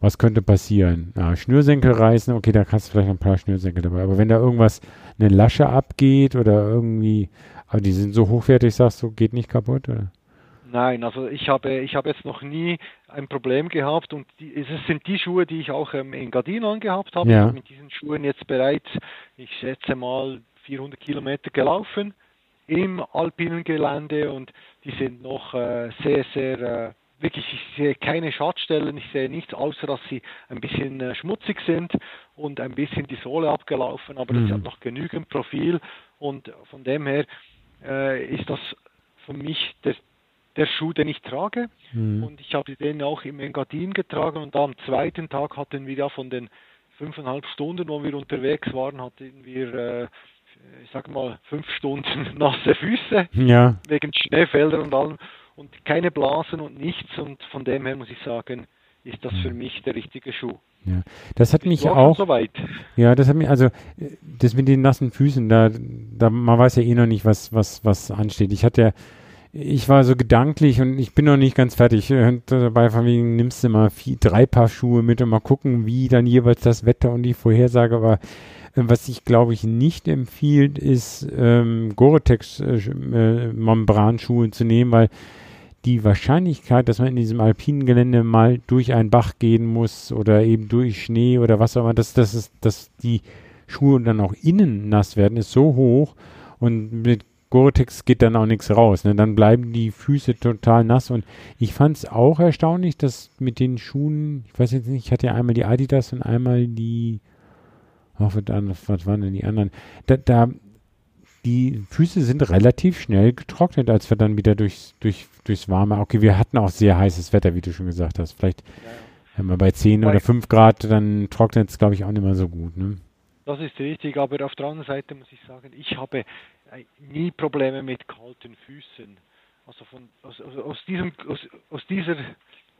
was könnte passieren? Ja, Schnürsenkel reißen, okay, da hast du vielleicht ein paar Schnürsenkel dabei. Aber wenn da irgendwas, eine Lasche abgeht oder irgendwie, aber die sind so hochwertig, sagst du, geht nicht kaputt, oder? Nein, also ich habe, ich habe jetzt noch nie ein Problem gehabt und die, es sind die Schuhe, die ich auch ähm, in Gardin angehabt habe. Ja. Ich habe mit diesen Schuhen jetzt bereits, ich schätze mal, 400 Kilometer gelaufen im alpinen Gelände und die sind noch äh, sehr, sehr äh, wirklich, ich sehe keine Schadstellen, ich sehe nichts, außer dass sie ein bisschen äh, schmutzig sind und ein bisschen die Sohle abgelaufen, aber mhm. das hat noch genügend Profil und von dem her äh, ist das für mich der, der Schuh, den ich trage mhm. und ich habe den auch im Engadin getragen und am zweiten Tag hatten wir ja von den fünfeinhalb Stunden, wo wir unterwegs waren, hatten wir äh, ich sag mal fünf Stunden [laughs] nasse Füße ja. wegen Schneefelder und allem und keine Blasen und nichts. Und von dem her muss ich sagen, ist das für mich der richtige Schuh. Ja, das hat mich auch. So ja, das hat mich, also, das mit den nassen Füßen, da, da, man weiß ja eh noch nicht, was, was, was ansteht. Ich hatte ich war so gedanklich und ich bin noch nicht ganz fertig. Dabei von wegen nimmst du mal vier, drei Paar Schuhe mit und mal gucken, wie dann jeweils das Wetter und die Vorhersage war. Was ich glaube ich nicht empfiehlt, ist ähm, Gore-Tex äh, äh, zu nehmen, weil die Wahrscheinlichkeit, dass man in diesem alpinen Gelände mal durch einen Bach gehen muss oder eben durch Schnee oder was auch immer, dass, dass, es, dass die Schuhe dann auch innen nass werden, ist so hoch und mit Gore-Tex geht dann auch nichts raus. Ne? Dann bleiben die Füße total nass und ich fand es auch erstaunlich, dass mit den Schuhen, ich weiß jetzt nicht, ich hatte ja einmal die Adidas und einmal die, ach, was waren denn die anderen? Da, da die Füße sind relativ schnell getrocknet, als wir dann wieder durchs, durch, durchs warme, okay, wir hatten auch sehr heißes Wetter, wie du schon gesagt hast. Vielleicht, wenn wir bei 10 oder 5 Grad, dann trocknet es, glaube ich, auch nicht mehr so gut. Ne? Das ist richtig, aber auf der anderen Seite muss ich sagen, ich habe äh, nie Probleme mit kalten Füßen. Also von, aus, aus, diesem, aus, aus dieser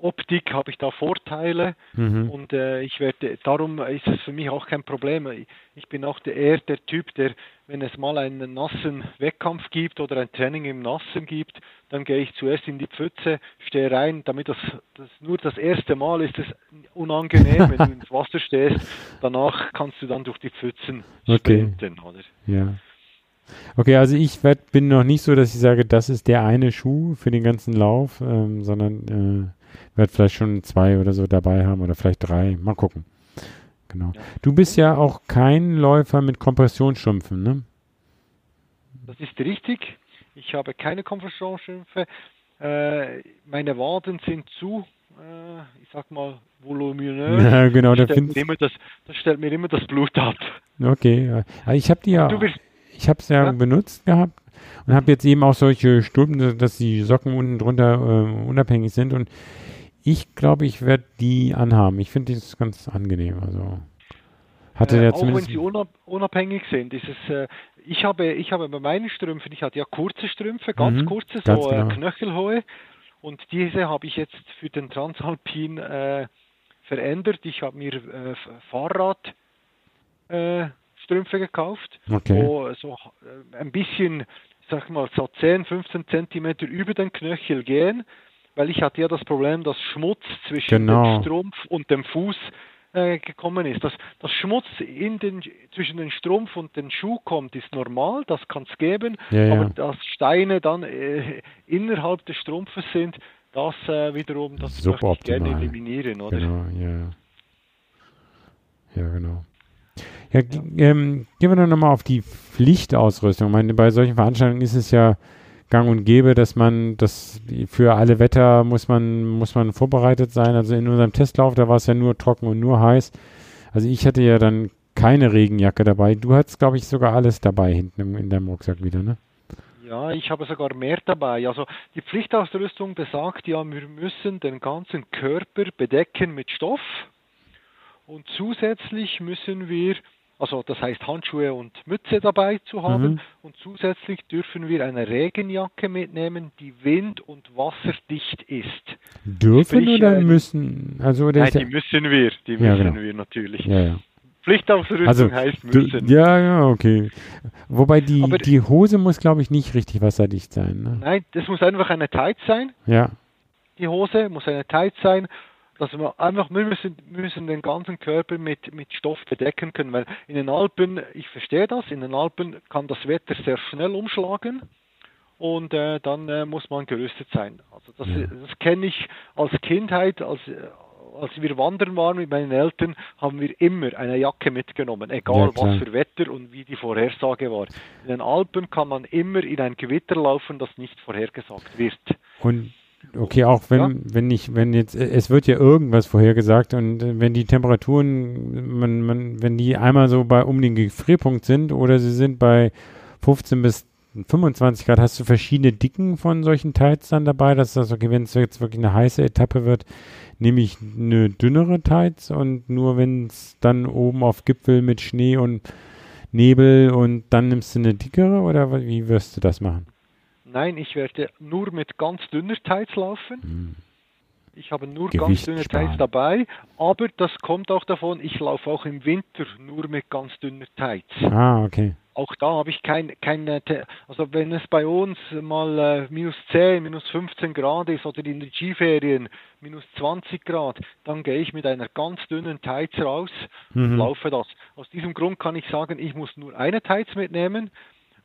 Optik habe ich da Vorteile mhm. und äh, ich werde darum ist es für mich auch kein Problem. Ich bin auch der, eher der Typ, der wenn es mal einen nassen Wettkampf gibt oder ein Training im Nassen gibt, dann gehe ich zuerst in die Pfütze, stehe rein, damit das, das nur das erste Mal ist es unangenehm, wenn du [laughs] ins Wasser stehst. Danach kannst du dann durch die Pfützen okay. sprinten, oder? Ja. Okay, also ich werd, bin noch nicht so, dass ich sage, das ist der eine Schuh für den ganzen Lauf, ähm, sondern äh, werde vielleicht schon zwei oder so dabei haben oder vielleicht drei. Mal gucken. Genau. Ja. Du bist ja auch kein Läufer mit Kompressionsstrümpfen, ne? Das ist richtig. Ich habe keine Kompressionsstrümpfe. Äh, meine Waden sind zu äh, ich sag mal, voluminös. [laughs] Ja, genau, das da stellt, mir find's- immer das, das stellt mir immer das Blut ab. Okay, ja. Also ich habe die ja, wirst, ich habe es ja, Ja. benutzt gehabt und habe jetzt eben auch solche Stulpen, dass die Socken unten drunter äh, unabhängig sind und ich glaube, ich werde die anhaben. Ich finde das ganz angenehm. Also hatte äh, ja auch wenn sie unab unabhängig sind, ist es, äh, ich habe, ich habe bei meinen Strümpfen, ich hatte ja kurze Strümpfe, ganz Mhm, kurze, ganz so genau. äh, knöchelhohe. Und diese habe ich jetzt für den Transalpin äh, verändert. Ich habe mir äh, F- Fahrrad äh, gekauft, okay. wo so äh, ein bisschen, sag mal, so 10, 15 Zentimeter über den Knöchel gehen, weil ich hatte ja das Problem, dass Schmutz zwischen Genau. dem Strumpf und dem Fuß äh, gekommen ist. Dass, dass Schmutz in den, zwischen den Strumpf und den Schuh kommt, ist normal, das kann es geben, Ja, ja. aber dass Steine dann äh, innerhalb des Strumpfes sind, das äh, wiederum, das möchte ich gerne eliminieren, oder? Genau, ja. Ja, genau. Ja, g- Ähm, gehen wir doch nochmal auf die Pflichtausrüstung. Ich meine, bei solchen Veranstaltungen ist es ja gang und gäbe, dass man das für alle Wetter muss man, muss man vorbereitet sein. Also in unserem Testlauf, da war es ja nur trocken und nur heiß. Also ich hatte ja dann keine Regenjacke dabei. Du hattest, glaube ich, sogar alles dabei hinten in deinem Rucksack wieder, ne? Ja, ich habe sogar mehr dabei. Also die Pflichtausrüstung besagt ja, wir müssen den ganzen Körper bedecken mit Stoff und zusätzlich müssen wir, also das heißt Handschuhe und Mütze dabei zu haben Mhm. und zusätzlich dürfen wir eine Regenjacke mitnehmen, die wind- und wasserdicht ist. Dürfen Sprich, oder äh, müssen? Also, Nein, ja, die müssen wir, die Ja, müssen genau. wir natürlich. ja, ja. Pflichtausrüstung Also, heißt Du, müssen. ja, ja, okay. Wobei die, Aber- die Hose muss, glaube ich, nicht richtig wasserdicht sein. Ne? Nein, das muss einfach eine Tight sein. Ja, die Hose muss eine Tight sein, dass wir einfach wir müssen, müssen den ganzen Körper mit, mit Stoff bedecken können, weil in den Alpen, ich verstehe das, in den Alpen kann das Wetter sehr schnell umschlagen und äh, dann äh, muss man gerüstet sein. Also das, Ja. das kenne ich als Kindheit, als als wir wandern waren mit meinen Eltern, haben wir immer eine Jacke mitgenommen, Ja, egal klar. was für Wetter und wie die Vorhersage war. In den Alpen kann man immer in ein Gewitter laufen, das nicht vorhergesagt wird. und okay, auch wenn, wenn ich, wenn jetzt, es wird ja irgendwas vorhergesagt und äh, wenn die Temperaturen, man, man, wenn die einmal so bei um den Gefrierpunkt sind oder sie sind bei 15 bis 25 Grad, hast du verschiedene Dicken von solchen Tights dann dabei, dass das, okay, wenn es jetzt wirklich eine heiße Etappe wird, nehme ich eine dünnere Tights und nur wenn es dann oben auf Gipfel mit Schnee und Nebel und dann nimmst du eine dickere oder wie wirst du das machen? Nein, ich werde nur mit ganz dünner Tights laufen. Hm. Ich habe nur Gewicht ganz dünne sparen. Tights dabei, aber das kommt auch davon, ich laufe auch im Winter nur mit ganz dünner Tights. Ah, okay. Auch da habe ich kein, keine, Te- also wenn es bei uns mal äh, minus 10, minus 15 Grad ist oder in den Skiferien minus 20 Grad, dann gehe ich mit einer ganz dünnen Tights raus und Mhm. laufe das. Aus diesem Grund kann ich sagen, ich muss nur eine Tights mitnehmen,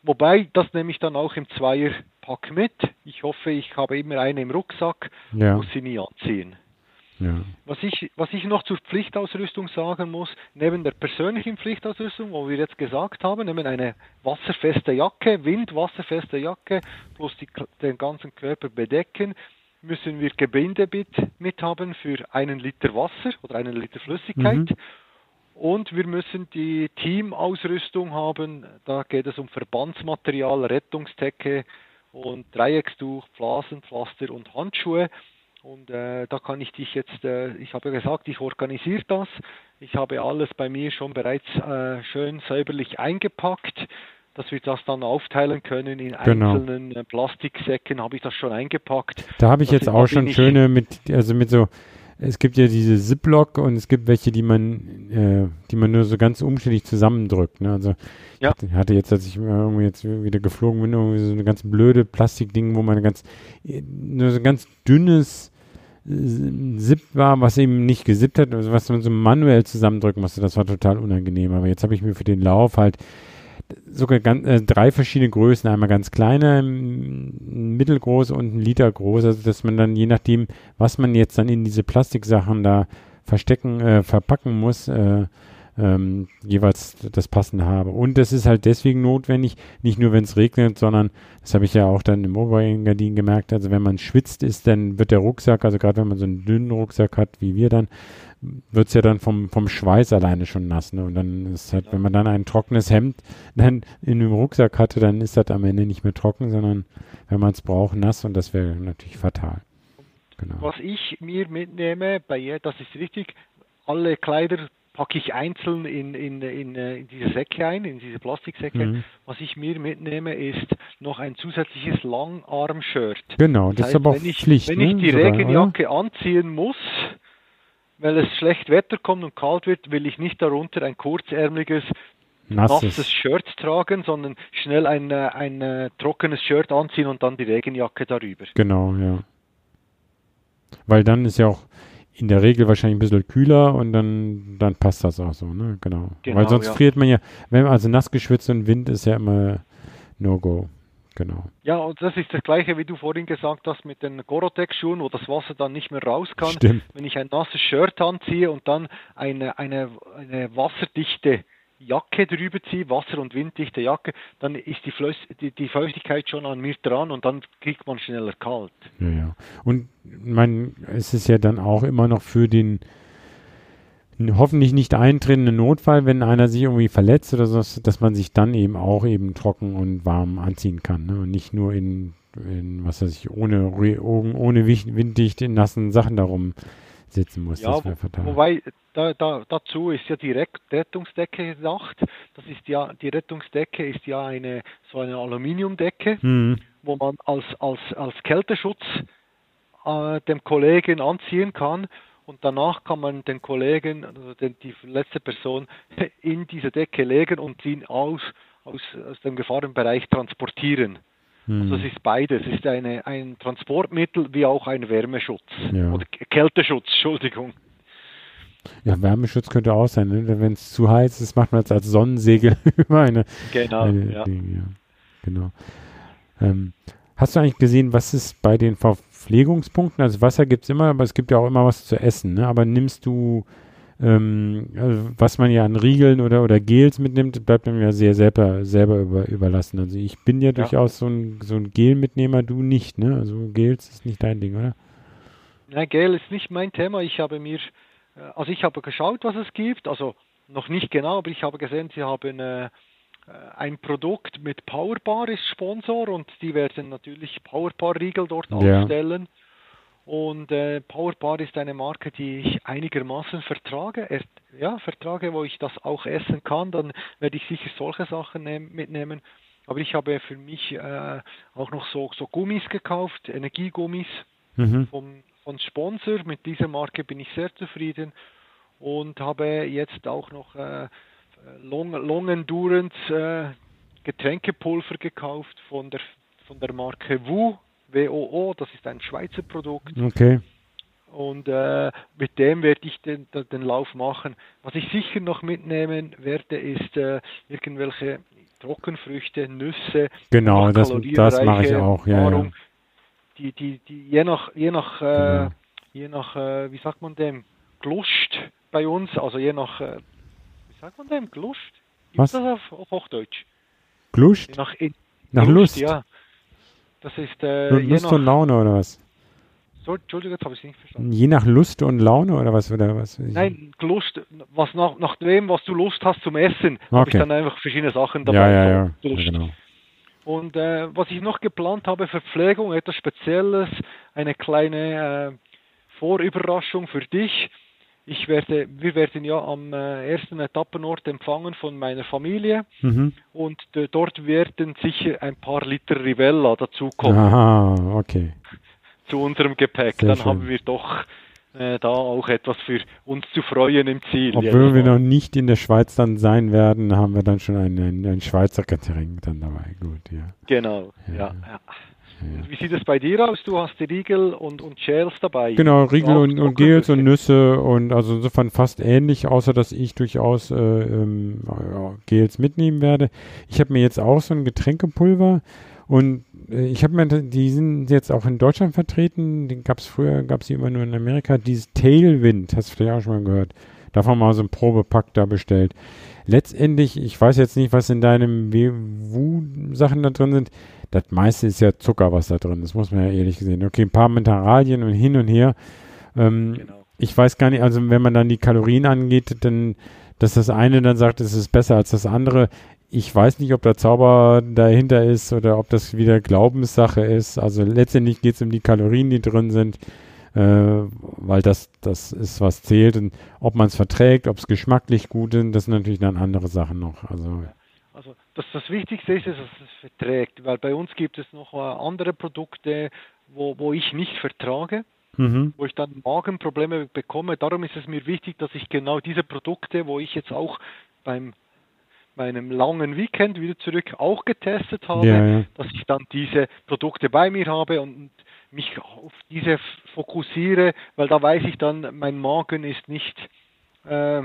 wobei das nehme ich dann auch im Zweierpack mit. Ich hoffe, ich habe immer eine im Rucksack, Ja, muss sie nie anziehen. ja. Was ich, was ich noch zur Pflichtausrüstung sagen muss, neben der persönlichen Pflichtausrüstung, wo wir jetzt gesagt haben, neben eine wasserfeste Jacke, windwasserfeste Jacke, plus die, den ganzen Körper bedecken, müssen wir Gebinde mit, mit haben für einen Liter Wasser oder einen Liter Flüssigkeit. Mhm. Und wir müssen die Teamausrüstung haben. Da geht es um Verbandsmaterial, Rettungsdecke und Dreieckstuch, Blasenpflaster und Handschuhe. Und äh, da kann ich dich jetzt, äh, ich habe ja gesagt, ich organisiere das. Ich habe alles bei mir schon bereits äh, schön säuberlich eingepackt, dass wir das dann aufteilen können in Genau. einzelnen äh, Plastiksäcken. Habe ich das schon eingepackt. Da habe ich Das jetzt auch schon schöne mit, also mit so, es gibt ja diese Ziplock und es gibt welche, die man, äh, die man nur so ganz umständlich zusammendrückt. Ne? Also Ja. ich hatte jetzt, als ich irgendwie jetzt wieder geflogen bin, irgendwie so eine ganz blöde Plastikding, wo man ganz, äh, nur so ganz dünnes äh, Zip war, was eben nicht gesippt hat, also was man so manuell zusammendrücken musste. Das war total unangenehm. Aber jetzt habe ich mir für den Lauf halt sogar ganz, äh, drei verschiedene Größen, einmal ganz kleine, mittelgroße und ein Liter groß, also dass man dann je nachdem, was man jetzt dann in diese Plastiksachen da verstecken, äh, verpacken muss, äh, ähm, jeweils das Passende habe. Und das ist halt deswegen notwendig, nicht nur wenn es regnet, sondern das habe ich ja auch dann im Oberengadin gemerkt, also wenn man schwitzt ist, dann wird der Rucksack, also gerade wenn man so einen dünnen Rucksack hat, wie wir dann, wird es ja dann vom, vom Schweiß alleine schon nass. Ne? Und dann ist halt, wenn man dann ein trockenes Hemd dann in dem Rucksack hatte, dann ist das am Ende nicht mehr trocken, sondern wenn man es braucht, nass und das wäre natürlich fatal. Genau. Was ich mir mitnehme, bei ihr, das ist richtig, alle Kleider packe ich einzeln in, in, in, äh, in, diese Säcke ein, in diese Plastiksäcke. Mhm. Was ich mir mitnehme, ist noch ein zusätzliches Langarm-Shirt. Genau, das, das heißt, ist aber auch wenn ich, Pflicht. Wenn ne? ich die sogar, Regenjacke oder? anziehen muss, weil es schlecht Wetter kommt und kalt wird, will ich nicht darunter ein kurzärmeliges nasses, nasses Shirt tragen, sondern schnell ein, äh, ein, ein äh, trockenes Shirt anziehen und dann die Regenjacke darüber. Genau, ja. Weil dann ist ja auch in der Regel wahrscheinlich ein bisschen kühler und dann, dann passt das auch so, ne? Genau. genau Weil sonst ja. friert man ja, wenn also nass geschwitzt und Wind ist ja immer No-Go. Genau. Ja, und das ist das gleiche, wie du vorhin gesagt hast mit den Gorotex-Schuhen, wo das Wasser dann nicht mehr raus kann. Stimmt. Wenn ich ein nasses Shirt anziehe und dann eine, eine, eine wasserdichte Jacke drüber ziehe, Wasser- und winddichte Jacke, dann ist die, Flöß die, die, Feuchtigkeit schon an mir dran und dann kriegt man schneller kalt. Ja, ja. Und man, es ist ja dann auch immer noch für den hoffentlich nicht eintretenden Notfall, wenn einer sich irgendwie verletzt oder so, dass man sich dann eben auch eben trocken und warm anziehen kann ne? und nicht nur in, in was weiß ich, ohne, ohne winddicht in nassen Sachen darum sitzen muss. Ja, das fatal. wobei da, da, dazu ist ja die Rettungsdecke gedacht. Das ist ja die Rettungsdecke ist ja eine so eine Aluminiumdecke, mhm. wo man als als als Kälteschutz äh, dem Kollegen anziehen kann und danach kann man den Kollegen, also den, die letzte Person, [laughs] in diese Decke legen und ihn aus, aus, aus dem Gefahrenbereich transportieren. Hm. Also es ist beides. Es ist eine, ein Transportmittel wie auch ein Wärmeschutz. Ja. Oder Kälteschutz, Entschuldigung. Ja, Wärmeschutz könnte auch sein, ne? wenn es zu heiß ist, macht man es als Sonnensegel [laughs] über eine. Genau, eine, ja. ja. Genau. Ähm, hast du eigentlich gesehen, was ist bei den Verpflegungspunkten? Also Wasser gibt es immer, aber es gibt ja auch immer was zu essen. Ne? Aber nimmst du ähm, also was man ja an Riegeln oder, oder Gels mitnimmt, bleibt einem ja sehr selber, selber über, überlassen. Also ich bin ja, ja, durchaus so ein, so ein Gel-Mitnehmer, du nicht, ne? Also Gels ist nicht dein Ding, oder? Nein, Gel ist nicht mein Thema. Ich habe mir, äh, also ich habe geschaut, was es gibt, also noch nicht genau, aber ich habe gesehen, sie haben äh ein Produkt mit Powerbar ist Sponsor und die werden natürlich Powerbar-Riegel dort ja. aufstellen. Und äh, Powerbar ist eine Marke, die ich einigermaßen vertrage. Er, ja, vertrage, wo ich das auch essen kann. Dann werde ich sicher solche Sachen nehm, mitnehmen. Aber ich habe für mich äh, auch noch so, so Gummis gekauft, Energiegummis mhm. vom, von Sponsor. Mit dieser Marke bin ich sehr zufrieden und habe jetzt auch noch äh, Long, Long Endurance äh, Getränkepulver gekauft von der, von der Marke Wu WOO, das ist ein Schweizer Produkt. Okay. Und äh, mit dem werde ich den, den Lauf machen. Was ich sicher noch mitnehmen werde, ist äh, irgendwelche Trockenfrüchte, Nüsse. Genau, das, das mache ich auch. Ja, ja. Die, die, die je nach, je nach, äh, genau. je nach äh, wie sagt man dem, Glust bei uns, also je nach, äh, sagt man dem, Glust? Was? Ist das auf, Hochdeutsch? Glust? Nach, in, nach Lust, Lust, ja. Das ist äh, Lust und Laune oder was? So, Entschuldigung, jetzt habe ich es nicht verstanden. Je nach Lust und Laune oder was? Oder was? Nein, Lust, was nach, nach dem, was du Lust hast zum Essen, okay. habe ich dann einfach verschiedene Sachen dabei. Ja, ja, ja. ja genau. Und äh, was ich noch geplant habe, Verpflegung, etwas Spezielles, eine kleine äh, Vorüberraschung für dich. Ich werde, wir werden ja am äh, ersten Etappenort empfangen von meiner Familie mhm. und äh, dort werden sicher ein paar Liter Rivella dazukommen. Aha, okay. Zu unserem Gepäck. Sehr Dann schön. haben wir doch äh, da auch etwas für uns zu freuen im Ziel. Obwohl wir noch nicht in der Schweiz dann sein werden, haben wir dann schon ein, ein, ein Schweizer Getränk dann dabei. Gut, ja. Genau, ja. ja. ja. Wie sieht es bei dir aus? Du hast die Riegel und, und Gels dabei. Genau, Riegel und, und Gels und Nüsse und also insofern fast ähnlich, außer dass ich durchaus äh, ähm, ja, Gels mitnehmen werde. Ich habe mir jetzt auch so ein Getränkepulver und äh, ich habe mir, die sind jetzt auch in Deutschland vertreten, den gab es früher, gab es immer nur in Amerika, dieses Tailwind, hast du vielleicht auch schon mal gehört. davon mal so ein Probepack da bestellt. Letztendlich, ich weiß jetzt nicht, was in deinem WU-Sachen da drin sind. Das meiste ist ja Zucker, was da drin ist, muss man ja ehrlich sehen. Okay, ein paar Mineralien und hin und her. Ähm, genau. Ich weiß gar nicht, also wenn man dann die Kalorien angeht, dann, dass das eine dann sagt, es ist besser als das andere. Ich weiß nicht, ob der Zauber dahinter ist oder ob das wieder Glaubenssache ist. Also letztendlich geht es um die Kalorien, die drin sind äh, weil das, das ist, was zählt. Und ob man es verträgt, ob es geschmacklich gut ist, das sind natürlich dann andere Sachen noch. Also, also das, das Wichtigste ist, dass es verträgt, weil bei uns gibt es noch äh, andere Produkte, wo, wo ich nicht vertrage. Mhm. wo ich dann Magenprobleme bekomme. Darum ist es mir wichtig, dass ich genau diese Produkte, wo ich jetzt auch beim meinem langen Weekend wieder zurück auch getestet habe, ja, ja. dass ich dann diese Produkte bei mir habe und mich auf diese fokussiere, weil da weiß ich dann, mein Magen ist nicht äh,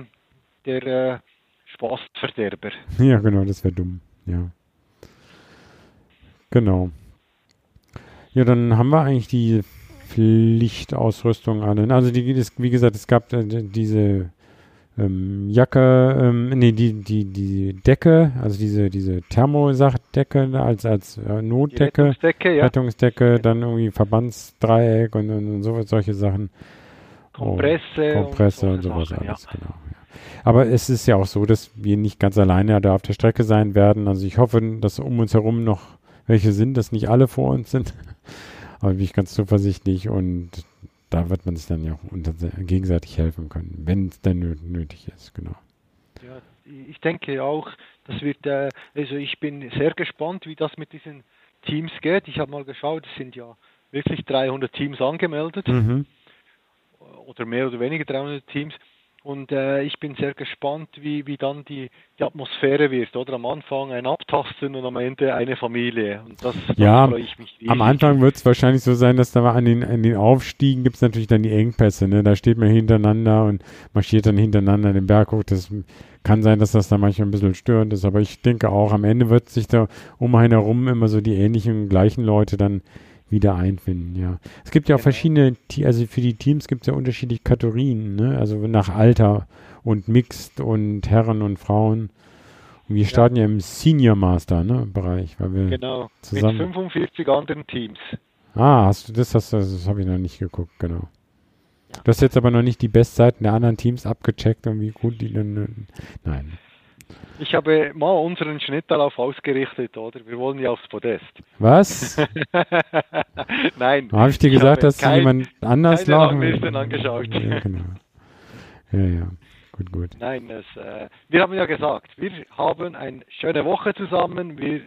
der äh, Spaßverderber. Ja, genau, das wäre dumm. Ja. Genau. Ja, dann haben wir eigentlich die Pflichtausrüstung alle. Also die, das, wie gesagt, es gab äh, diese ähm, Jacke, ähm, nee, die, die, die Decke, also diese, diese Thermosachdecke als, als äh, Notdecke, Rettungsdecke, ja. Rettungsdecke, dann irgendwie Verbandsdreieck und, und, und so, solche Sachen. Kompresse, oh, Kompresse und, und sowas Sachen, alles, ja. genau. Ja. Aber es ist ja auch so, dass wir nicht ganz alleine da auf der Strecke sein werden. Also ich hoffe, dass um uns herum noch welche sind, dass nicht alle vor uns sind. [laughs] Aber bin ich ganz zuversichtlich und da wird man sich dann ja auch unter, gegenseitig helfen können, wenn es denn nötig ist, genau. Ja, ich denke auch, das wird, äh, also ich bin sehr gespannt, wie das mit diesen Teams geht. Ich habe mal geschaut, es sind ja wirklich 300 Teams angemeldet. Mhm. Oder mehr oder weniger 300 Teams. Und äh, ich bin sehr gespannt, wie, wie dann die, die Atmosphäre wird. Oder am Anfang ein Abtasten und am Ende eine Familie. Und das, ja, freue ich mich. Am Anfang wird es wahrscheinlich so sein, dass da an den, an den Aufstiegen gibt es natürlich dann die Engpässe. Ne? Da steht man hintereinander und marschiert dann hintereinander den Berg hoch. Das kann sein, dass das da manchmal ein bisschen störend ist. Aber ich denke auch, am Ende wird sich da um einen herum immer so die ähnlichen, gleichen Leute dann wieder einfinden, ja. Es gibt ja auch genau. verschiedene, also für die Teams gibt es ja unterschiedliche Kategorien, ne? Also nach Alter und Mixed und Herren und Frauen. Und wir starten ja, ja im Senior Master, ne, Bereich, weil wir genau, zusammen mit 45 anderen Teams. Ah, hast du das, das, das, das habe ich noch nicht geguckt, genau. Ja. Du hast jetzt aber noch nicht die Bestseiten der anderen Teams abgecheckt und wie gut die dann, nein. Ich habe mal unseren Schnitterlauf ausgerichtet, oder? Wir wollen ja aufs Podest. Was? [laughs] Nein. Habe ich dir gesagt, dass kein, jemand anders laufen? angeschaut. Ja, genau. Ja, ja. Gut, gut. Nein, das, äh, wir haben ja gesagt, wir haben eine schöne Woche zusammen, wir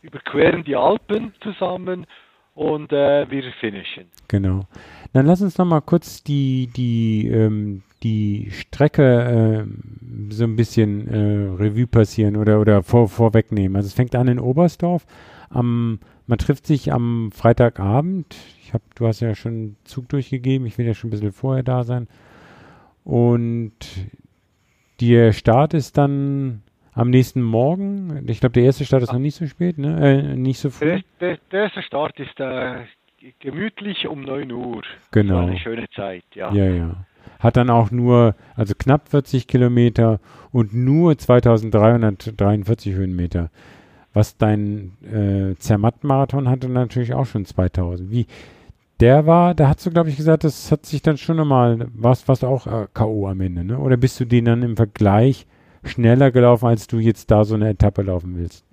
überqueren die Alpen zusammen und äh, wir finishen. Genau. Dann lass uns noch mal kurz die, die, ähm, die Strecke äh, so ein bisschen äh, Revue passieren oder, oder vor, vorwegnehmen. Also es fängt an in Oberstdorf. Am, man trifft sich am Freitagabend. Ich hab, du hast ja schon Zug durchgegeben. Ich will ja schon ein bisschen vorher da sein. Und der Start ist dann am nächsten Morgen. Ich glaube, der erste Start ist noch nicht so spät, ne? Äh, nicht so früh. Der, der, der erste Start ist äh, gemütlich um 9 Uhr. Genau. eine schöne Zeit, ja. Ja, ja hat dann auch nur, also knapp 40 Kilometer und nur 2343 Höhenmeter. Was dein äh, Zermatt-Marathon hatte natürlich auch schon 2000. Wie, der war, da hast du, glaube ich, gesagt, das hat sich dann schon nochmal, warst, warst auch äh, K.O. am Ende, ne? Oder bist du den dann im Vergleich schneller gelaufen, als du jetzt da so eine Etappe laufen willst?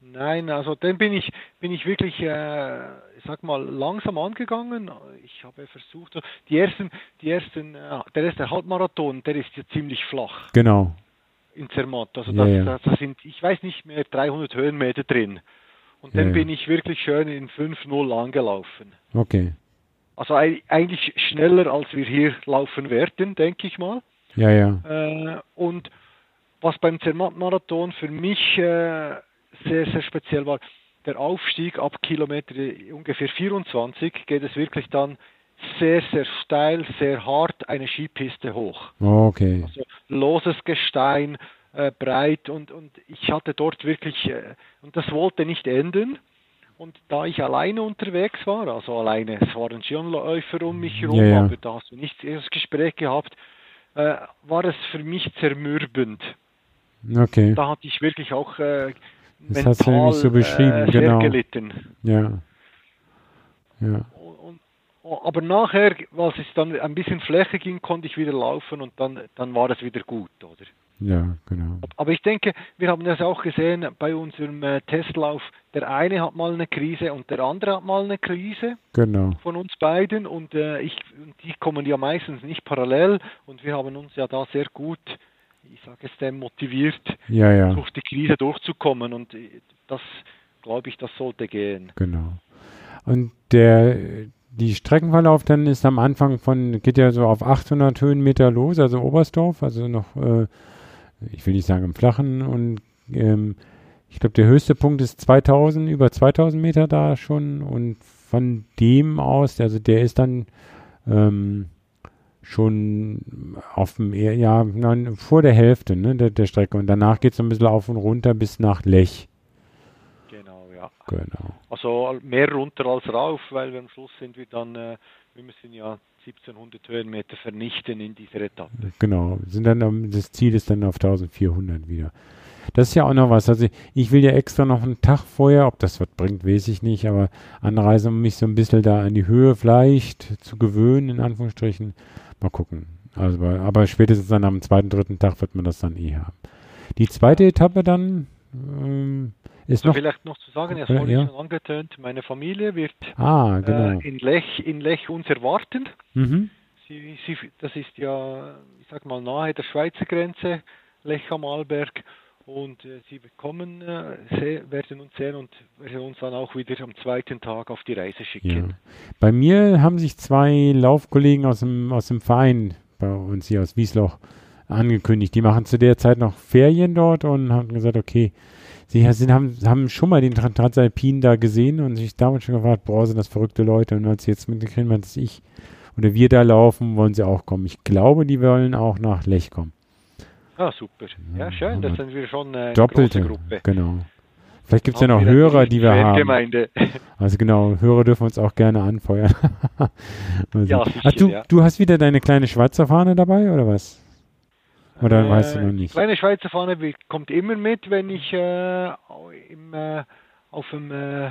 Nein, also dann bin ich, bin ich wirklich, äh, sag mal, langsam angegangen. Ich habe versucht, die ersten, die ersten, äh, der erste Halbmarathon, der ist ja ziemlich flach. Genau. In Zermatt. Also das, ja, ja. das, sind, ich weiß nicht mehr, 300 Höhenmeter drin. Und dann ja, bin ich wirklich schön in 5-0 angelaufen. Okay. Also eigentlich schneller, als wir hier laufen werden, denke ich mal. Ja, ja. Äh, und was beim Zermatt-Marathon für mich äh, sehr, sehr speziell war, der Aufstieg ab Kilometer ungefähr 24 geht es wirklich dann sehr, sehr steil, sehr hart eine Skipiste hoch. Okay. Also loses Gestein, äh, breit und, und ich hatte dort wirklich, äh, und das wollte nicht enden. Und da ich alleine unterwegs war, also alleine, es waren Skionläufer um mich herum, ja, ja. aber da hast du nicht das Gespräch gehabt, äh, war es für mich zermürbend. Okay. Da hatte ich wirklich auch äh, das hast du nämlich so beschrieben, äh, genau. gelitten. Ja. Ja. Und, und, aber nachher, als es dann ein bisschen Fläche ging, konnte ich wieder laufen und dann, dann war es wieder gut, oder? Ja, genau. Aber ich denke, wir haben das auch gesehen bei unserem äh, Testlauf. Der eine hat mal eine Krise und der andere hat mal eine Krise Genau. von uns beiden und äh, ich, die kommen ja meistens nicht parallel und wir haben uns ja da sehr gut, ich sage es dem, motiviert, Ja, ja, durch die Krise durchzukommen und das, glaube ich, das sollte gehen. genau. Und der, die Streckenverlauf dann ist am Anfang von, geht ja so auf 800 Höhenmeter los, also Oberstdorf, also noch, äh, ich will nicht sagen im Flachen und ähm, ich glaube, der höchste Punkt ist 2000, über 2000 Meter da schon und von dem aus, also der ist dann ähm, schon auf dem, eher- ja, nein, vor der Hälfte ne, der, der Strecke und danach geht es ein bisschen auf und runter bis nach Lech. Genau, ja. Genau. Also mehr runter als rauf, weil wir am Schluss sind wir dann, äh, wir müssen ja 1700 Höhenmeter vernichten in dieser Etappe. Genau, sind dann das Ziel ist dann auf 1400 wieder. Das ist ja auch noch was. Also ich will ja extra noch einen Tag vorher, ob das was bringt, weiß ich nicht, aber anreisen, um mich so ein bisschen da an die Höhe vielleicht zu gewöhnen, in Anführungsstrichen. Mal gucken. Also, aber- spätestens dann am zweiten, dritten Tag wird man das dann eh haben. Die zweite Etappe dann ähm, ist So noch. vielleicht noch zu sagen, ja, Ja, vorhin ja. schon angetönt, meine Familie wird Ah, genau. äh, in, Lech, in Lech uns erwarten. mhm. Sie, sie, das ist ja, ich sag mal, nahe der Schweizer Grenze, Lech am Arlberg. Und äh, sie bekommen, äh, werden uns sehen und werden uns dann auch wieder am zweiten Tag auf die Reise Ja. schicken. Bei mir haben sich zwei Laufkollegen aus dem, aus dem Verein bei uns hier aus Wiesloch angekündigt. Die machen zu der Zeit noch Ferien dort und haben gesagt, okay, sie sind, haben, haben schon mal den Tran- Transalpin da gesehen und sich damals schon gefragt, boah, sind das verrückte Leute. Und als sie jetzt mitgekriegt haben, dass ich oder wir da laufen, wollen sie auch kommen. Ich glaube, die wollen auch nach Lech kommen. Ah, super. Ja, schön, das sind wir schon äh, eine Doppelte. große Gruppe. Genau. Vielleicht gibt es ja noch Hörer, die wir haben. Fangemeinde. [laughs] Also genau, Hörer dürfen uns auch gerne anfeuern. Mal [laughs] Ja, sicher, Ach, du, ja. du hast wieder deine kleine Schweizer Fahne dabei, oder was? Oder Äh, weißt du noch Die nicht? kleine Schweizer Fahne kommt immer mit, wenn ich äh, im, äh, auf dem äh,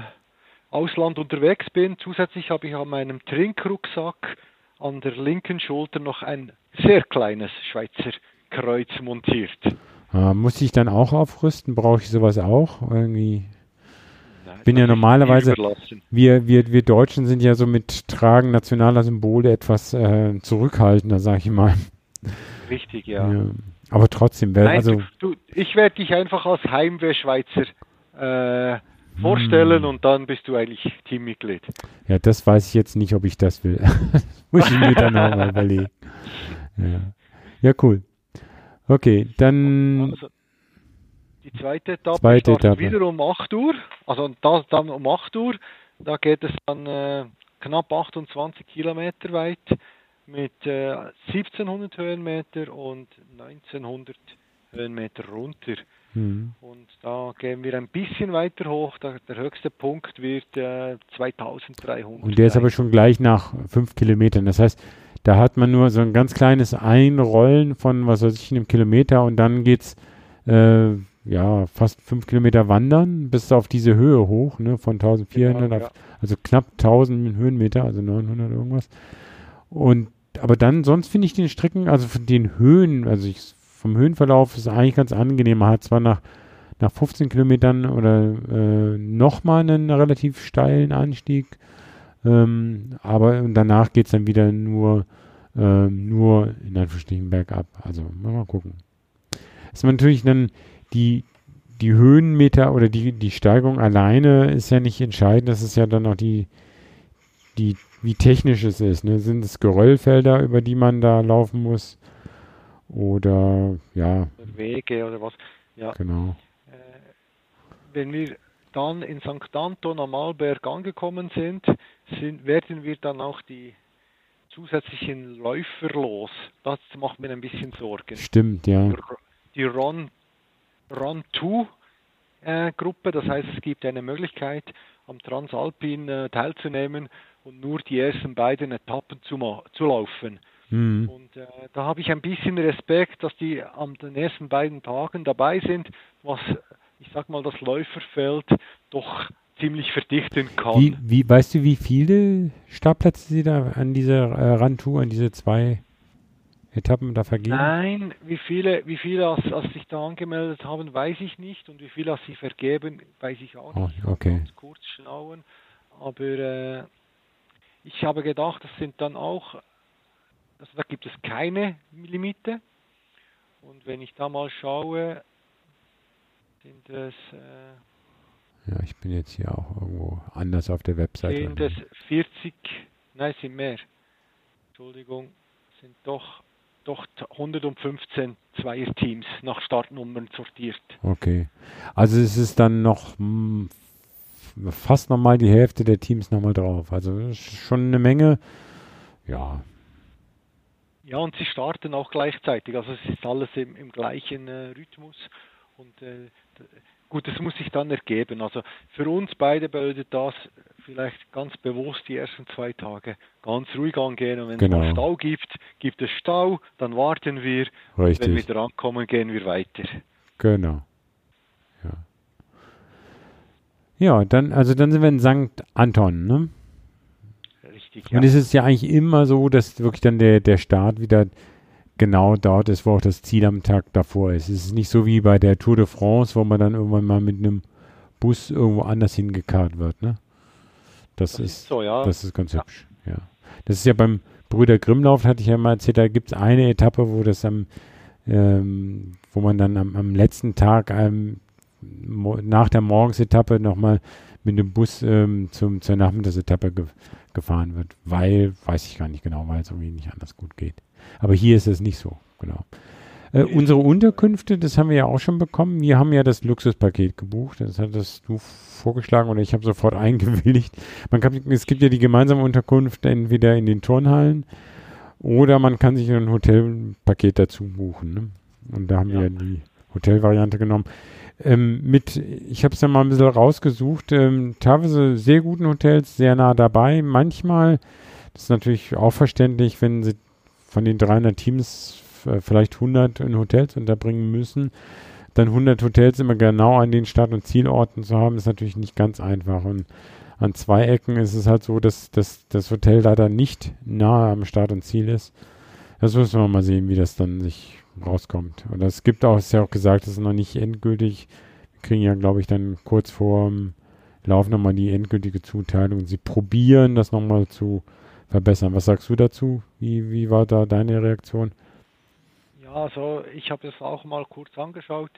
Ausland unterwegs bin. Zusätzlich habe ich an meinem Trinkrucksack an der linken Schulter noch ein sehr kleines Schweizer Kreuz montiert. Ah, muss ich dann auch aufrüsten? Brauche ich sowas auch? Irgendwie. Bin ja normalerweise-. Wir, wir, wir Deutschen sind ja so mit Tragen nationaler Symbole etwas äh, zurückhaltender, sag ich mal. Richtig, ja. Ja. Aber trotzdem, wer, Nein, also du, ich werde dich einfach als Heimwehr-Schweizer äh, vorstellen Hm. und dann bist du eigentlich Teammitglied. ja, das weiß ich jetzt nicht, ob ich das will. [laughs] muss ich mir dann auch mal [laughs] überlegen. Ja. ja, cool. Okay, dann Also, die zweite Etappe Zweite startet Etappe. wieder um 8 Uhr. Also das dann um 8 Uhr. Da geht es dann äh, knapp 28 Kilometer weit mit äh, 1700 Höhenmeter und 1900 Höhenmeter runter. hm, Und da gehen wir ein bisschen weiter hoch. Da, der höchste Punkt wird äh, 2300. Und der ist aber schon gleich nach fünf Kilometern. Das heißt, da hat man nur so ein ganz kleines Einrollen von, was weiß ich, einem Kilometer und dann geht's äh, ja fast fünf Kilometer wandern bis auf diese Höhe hoch, ne, von 1400 Genau, auf, also knapp 1000 Höhenmeter, also 900 irgendwas. Und aber dann, sonst finde ich den Strecken, also von den Höhen, also ich, vom Höhenverlauf ist eigentlich ganz angenehm. Man hat zwar nach, nach 15 Kilometern oder äh, nochmal einen relativ steilen Anstieg, ähm, aber danach geht es dann wieder nur, ähm, nur in Anführungsstrichen bergab. Also mal, gucken. Ist natürlich dann die, die Höhenmeter oder die, die Steigung alleine ist ja nicht entscheidend. Das ist ja dann auch die, die, wie technisch es ist. Ne? Sind es Geröllfelder, über die man da laufen muss? Oder ja, Wege oder was. Ja, genau. äh, wenn wir dann in St. Anton am Arlberg angekommen sind, sind, werden wir dann auch die zusätzlichen Läufer los. Das macht mir ein bisschen Sorgen. Stimmt, ja. Die Run, Run 2 äh, Gruppe, das heißt, es gibt eine Möglichkeit, am Transalpin äh, teilzunehmen und nur die ersten beiden Etappen zu, zu laufen. Mhm. Und äh, da habe ich ein bisschen Respekt, dass die an den ersten beiden Tagen dabei sind, was ich sag mal das Läuferfeld doch ziemlich verdichten kann. Wie, wie, weißt du, wie viele Startplätze sie da an dieser äh, Randtour, an diese zwei Etappen da vergeben? Nein, wie viele, wie viele als, als sich da angemeldet haben, weiß ich nicht und wie viele als sie vergeben, weiß ich auch nicht. Oh, okay. Ganz kurz schauen. Aber äh, ich habe gedacht, das sind dann auch, also da gibt es keine Limite. Und wenn ich da mal schaue, sind es äh, ja, ich bin jetzt hier auch irgendwo anders auf der Webseite. Sind es 40, nein, sind mehr. Entschuldigung, sind doch, doch 115 Zweierteams nach Startnummern sortiert. Okay. Also es ist dann noch mh, fast nochmal die Hälfte der Teams nochmal drauf. Also schon eine Menge. Ja. Ja, und sie starten auch gleichzeitig. Also es ist alles im, im gleichen äh, Rhythmus. Und äh, Gut, das muss sich dann ergeben. Also für uns beide bedeutet das vielleicht ganz bewusst die ersten zwei Tage ganz ruhig angehen. Und wenn genau. es Stau gibt, gibt es Stau, dann warten wir. Richtig. Wenn wir drankommen, gehen wir weiter. Genau. Ja. Ja, dann, also dann sind wir in St. Anton, ne? Richtig, ja. Und es ist ja eigentlich immer so, dass wirklich dann der, der Start wieder genau dort ist, wo auch das Ziel am Tag davor ist. Es ist nicht so wie bei der Tour de France, wo man dann irgendwann mal mit einem Bus irgendwo anders hingekarrt wird, ne? Das, das ist, ist, so, ja. Das ist ganz ja. hübsch, ja. Das ist ja beim Brüder Grimmlauf, hatte ich ja mal erzählt, da gibt es eine Etappe, wo das am, ähm, wo man dann am, am letzten Tag ähm, nach der Morgensetappe nochmal mit dem Bus ähm, zum, zur Nachmittagsetappe gefahren wird, weil, weiß ich gar nicht genau, weil es irgendwie nicht anders gut geht. Aber hier ist es nicht so, genau. Äh, unsere Unterkünfte, das haben wir ja auch schon bekommen. Wir haben ja das Luxuspaket gebucht. Das hattest du vorgeschlagen oder ich habe sofort [laughs] eingewilligt. Man kann, es gibt ja die gemeinsame Unterkunft entweder in den Turnhallen oder man kann sich ein Hotelpaket dazu buchen. Ne? Und da haben ja. wir die Hotelvariante genommen. Ähm, mit, ich habe es ja mal ein bisschen rausgesucht, ähm, teilweise sehr guten Hotels, sehr nah dabei. Manchmal, das ist natürlich auch verständlich, wenn sie von den 300 Teams äh, vielleicht 100 in Hotels unterbringen müssen, dann 100 Hotels immer genau an den Start- und Zielorten zu haben, ist natürlich nicht ganz einfach. Und an zwei Ecken ist es halt so, dass, dass das Hotel leider nicht nahe am Start und Ziel ist. Das müssen wir mal sehen, wie das dann sich rauskommt. Und es gibt auch, ist ja auch gesagt, das ist noch nicht endgültig. Wir kriegen ja, glaube ich, dann kurz vor dem Lauf nochmal die endgültige Zuteilung. Sie probieren das nochmal zu verbessern. Was sagst du dazu? Wie, wie war da deine Reaktion? Ja, also ich habe es auch mal kurz angeschaut.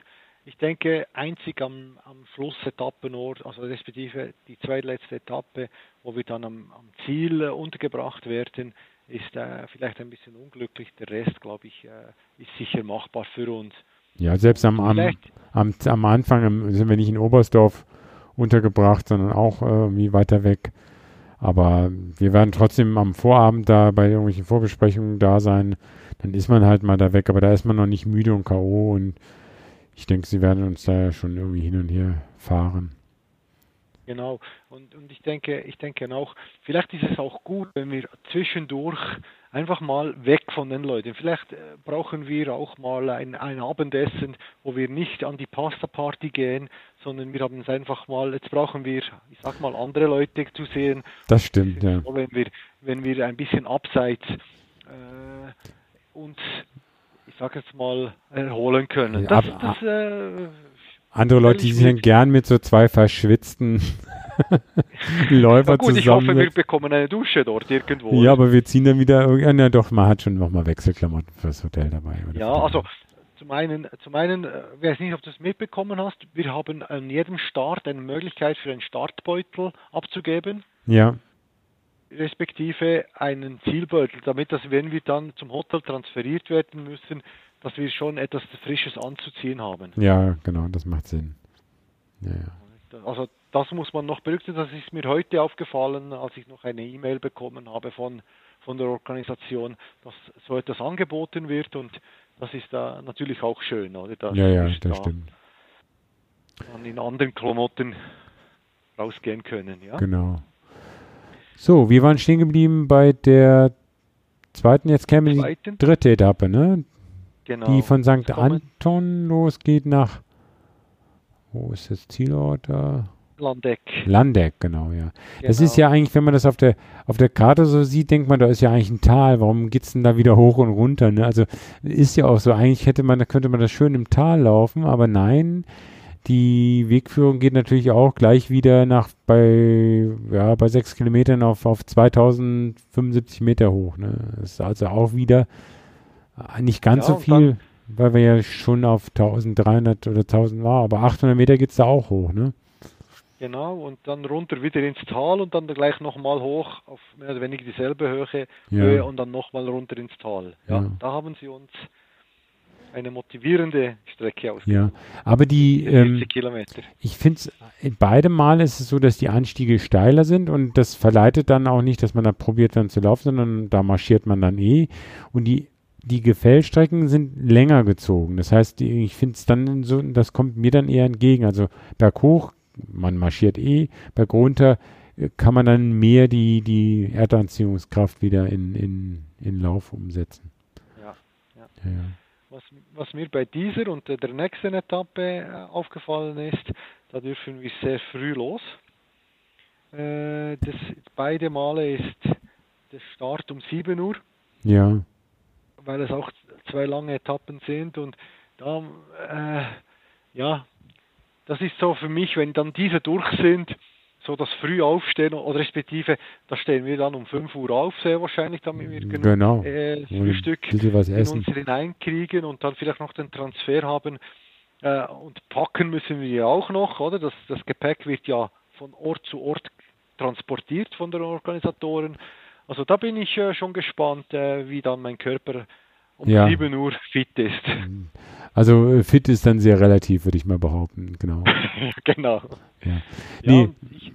Ich denke, einzig am, am Schlussetappenort, also respektive die zweitletzte Etappe, wo wir dann am, am Ziel untergebracht werden, ist äh, vielleicht ein bisschen unglücklich. Der Rest, glaube ich, äh, ist sicher machbar für uns. Ja, selbst am, am, am, am Anfang sind wir nicht in Oberstdorf untergebracht, sondern auch äh, irgendwie weiter weg. Aber wir werden trotzdem am Vorabend da bei irgendwelchen Vorbesprechungen da sein. Dann ist man halt mal da weg, aber da ist man noch nicht müde und K.O. und ich denke, sie werden uns da schon irgendwie hin und her fahren. Genau. Und, und ich denke, ich denke auch, vielleicht ist es auch gut, wenn wir zwischendurch einfach mal weg von den Leuten. Vielleicht äh, brauchen wir auch mal ein, ein Abendessen, wo wir nicht an die Pasta-Party gehen, sondern wir haben es einfach mal, jetzt brauchen wir, ich sag mal, andere Leute zu sehen. Das stimmt, ja. Wenn wir, wenn wir ein bisschen abseits äh, uns, ich sag jetzt mal, erholen können. Ja, das, das äh, andere Leute, die sind gern mit so zwei verschwitzten [laughs] Läufer gut, zusammen. Ich hoffe, wir bekommen eine Dusche dort irgendwo. Ja, aber wir ziehen dann wieder, ja doch, man hat schon nochmal Wechselklamotten fürs Hotel dabei. ja, also zum einen, zum einen, äh, weiß nicht, ob du es mitbekommen hast, wir haben an jedem Start eine Möglichkeit für einen Startbeutel abzugeben. Ja. Respektive einen Zielbeutel, damit, dass wenn wir dann zum Hotel transferiert werden müssen, dass wir schon etwas Frisches anzuziehen haben. Ja, genau, das macht Sinn. Ja, ja. Also das muss man noch berücksichtigen. Das ist mir heute aufgefallen, als ich noch eine E-Mail bekommen habe von, von der Organisation, dass so etwas angeboten wird und das ist da natürlich auch schön, oder? Dass ja, ja, das da stimmt. Dann in anderen Klamotten rausgehen können, ja. Genau. So, wir waren stehen geblieben bei der zweiten, jetzt käme die dritte Etappe, ne? Genau. Die von St. Anton losgeht nach, wo ist das Zielort da? Landeck. Landeck, genau, ja. Genau. Das ist ja eigentlich, wenn man das auf der, auf der Karte so sieht, denkt man, da ist ja eigentlich ein Tal. Warum geht es denn da wieder hoch und runter? Ne? Also ist ja auch so, eigentlich hätte man, könnte man das schön im Tal laufen, aber nein, die Wegführung geht natürlich auch gleich wieder nach bei, ja, bei sechs Kilometern auf, auf 2075 Meter hoch. Ne? Das ist also auch wieder nicht ganz ja, so viel, weil wir ja schon auf 1300 oder 1000 war, aber 800 Meter geht es da auch hoch, ne? Genau, und dann runter wieder ins Tal und dann gleich nochmal hoch auf mehr oder weniger dieselbe Höhe, ja. Höhe und dann nochmal runter ins Tal. Ja, ja, da haben sie uns eine motivierende Strecke ausgesucht. Ja, aber die, ähm, Kilometer. ich finde es, in beide Male ist es so, dass die Anstiege steiler sind und das verleitet dann auch nicht, dass man da probiert dann zu laufen, sondern da marschiert man dann eh und die die Gefällstrecken sind länger gezogen. Das heißt, ich finde es dann so, das kommt mir dann eher entgegen. Also berghoch man marschiert eh, bergunter äh, kann man dann mehr die, die Erdanziehungskraft wieder in, in, in Lauf umsetzen. Ja, ja. ja. Was, was mir bei dieser und der nächsten Etappe äh, aufgefallen ist, da dürfen wir sehr früh los. Äh, das, beide Male ist der Start um 7 Uhr. Ja. Weil es auch zwei lange Etappen sind und da, äh, ja, das ist so für mich, wenn dann diese durch sind, so das früh aufstehen oder respektive, da stehen wir dann um 5 Uhr auf, sehr wahrscheinlich, damit wir genug genau. äh, Frühstück in uns hineinkriegen und dann vielleicht noch den Transfer haben. Äh, und packen müssen wir ja auch noch, oder? Das, das Gepäck wird ja von Ort zu Ort transportiert von den Organisatoren. Also da bin ich äh, schon gespannt, äh, wie dann mein Körper um ja. 7 Uhr [laughs] fit ist. Also äh, fit ist dann sehr relativ, würde ich mal behaupten, genau. [laughs] genau. Ja. Nee, ja,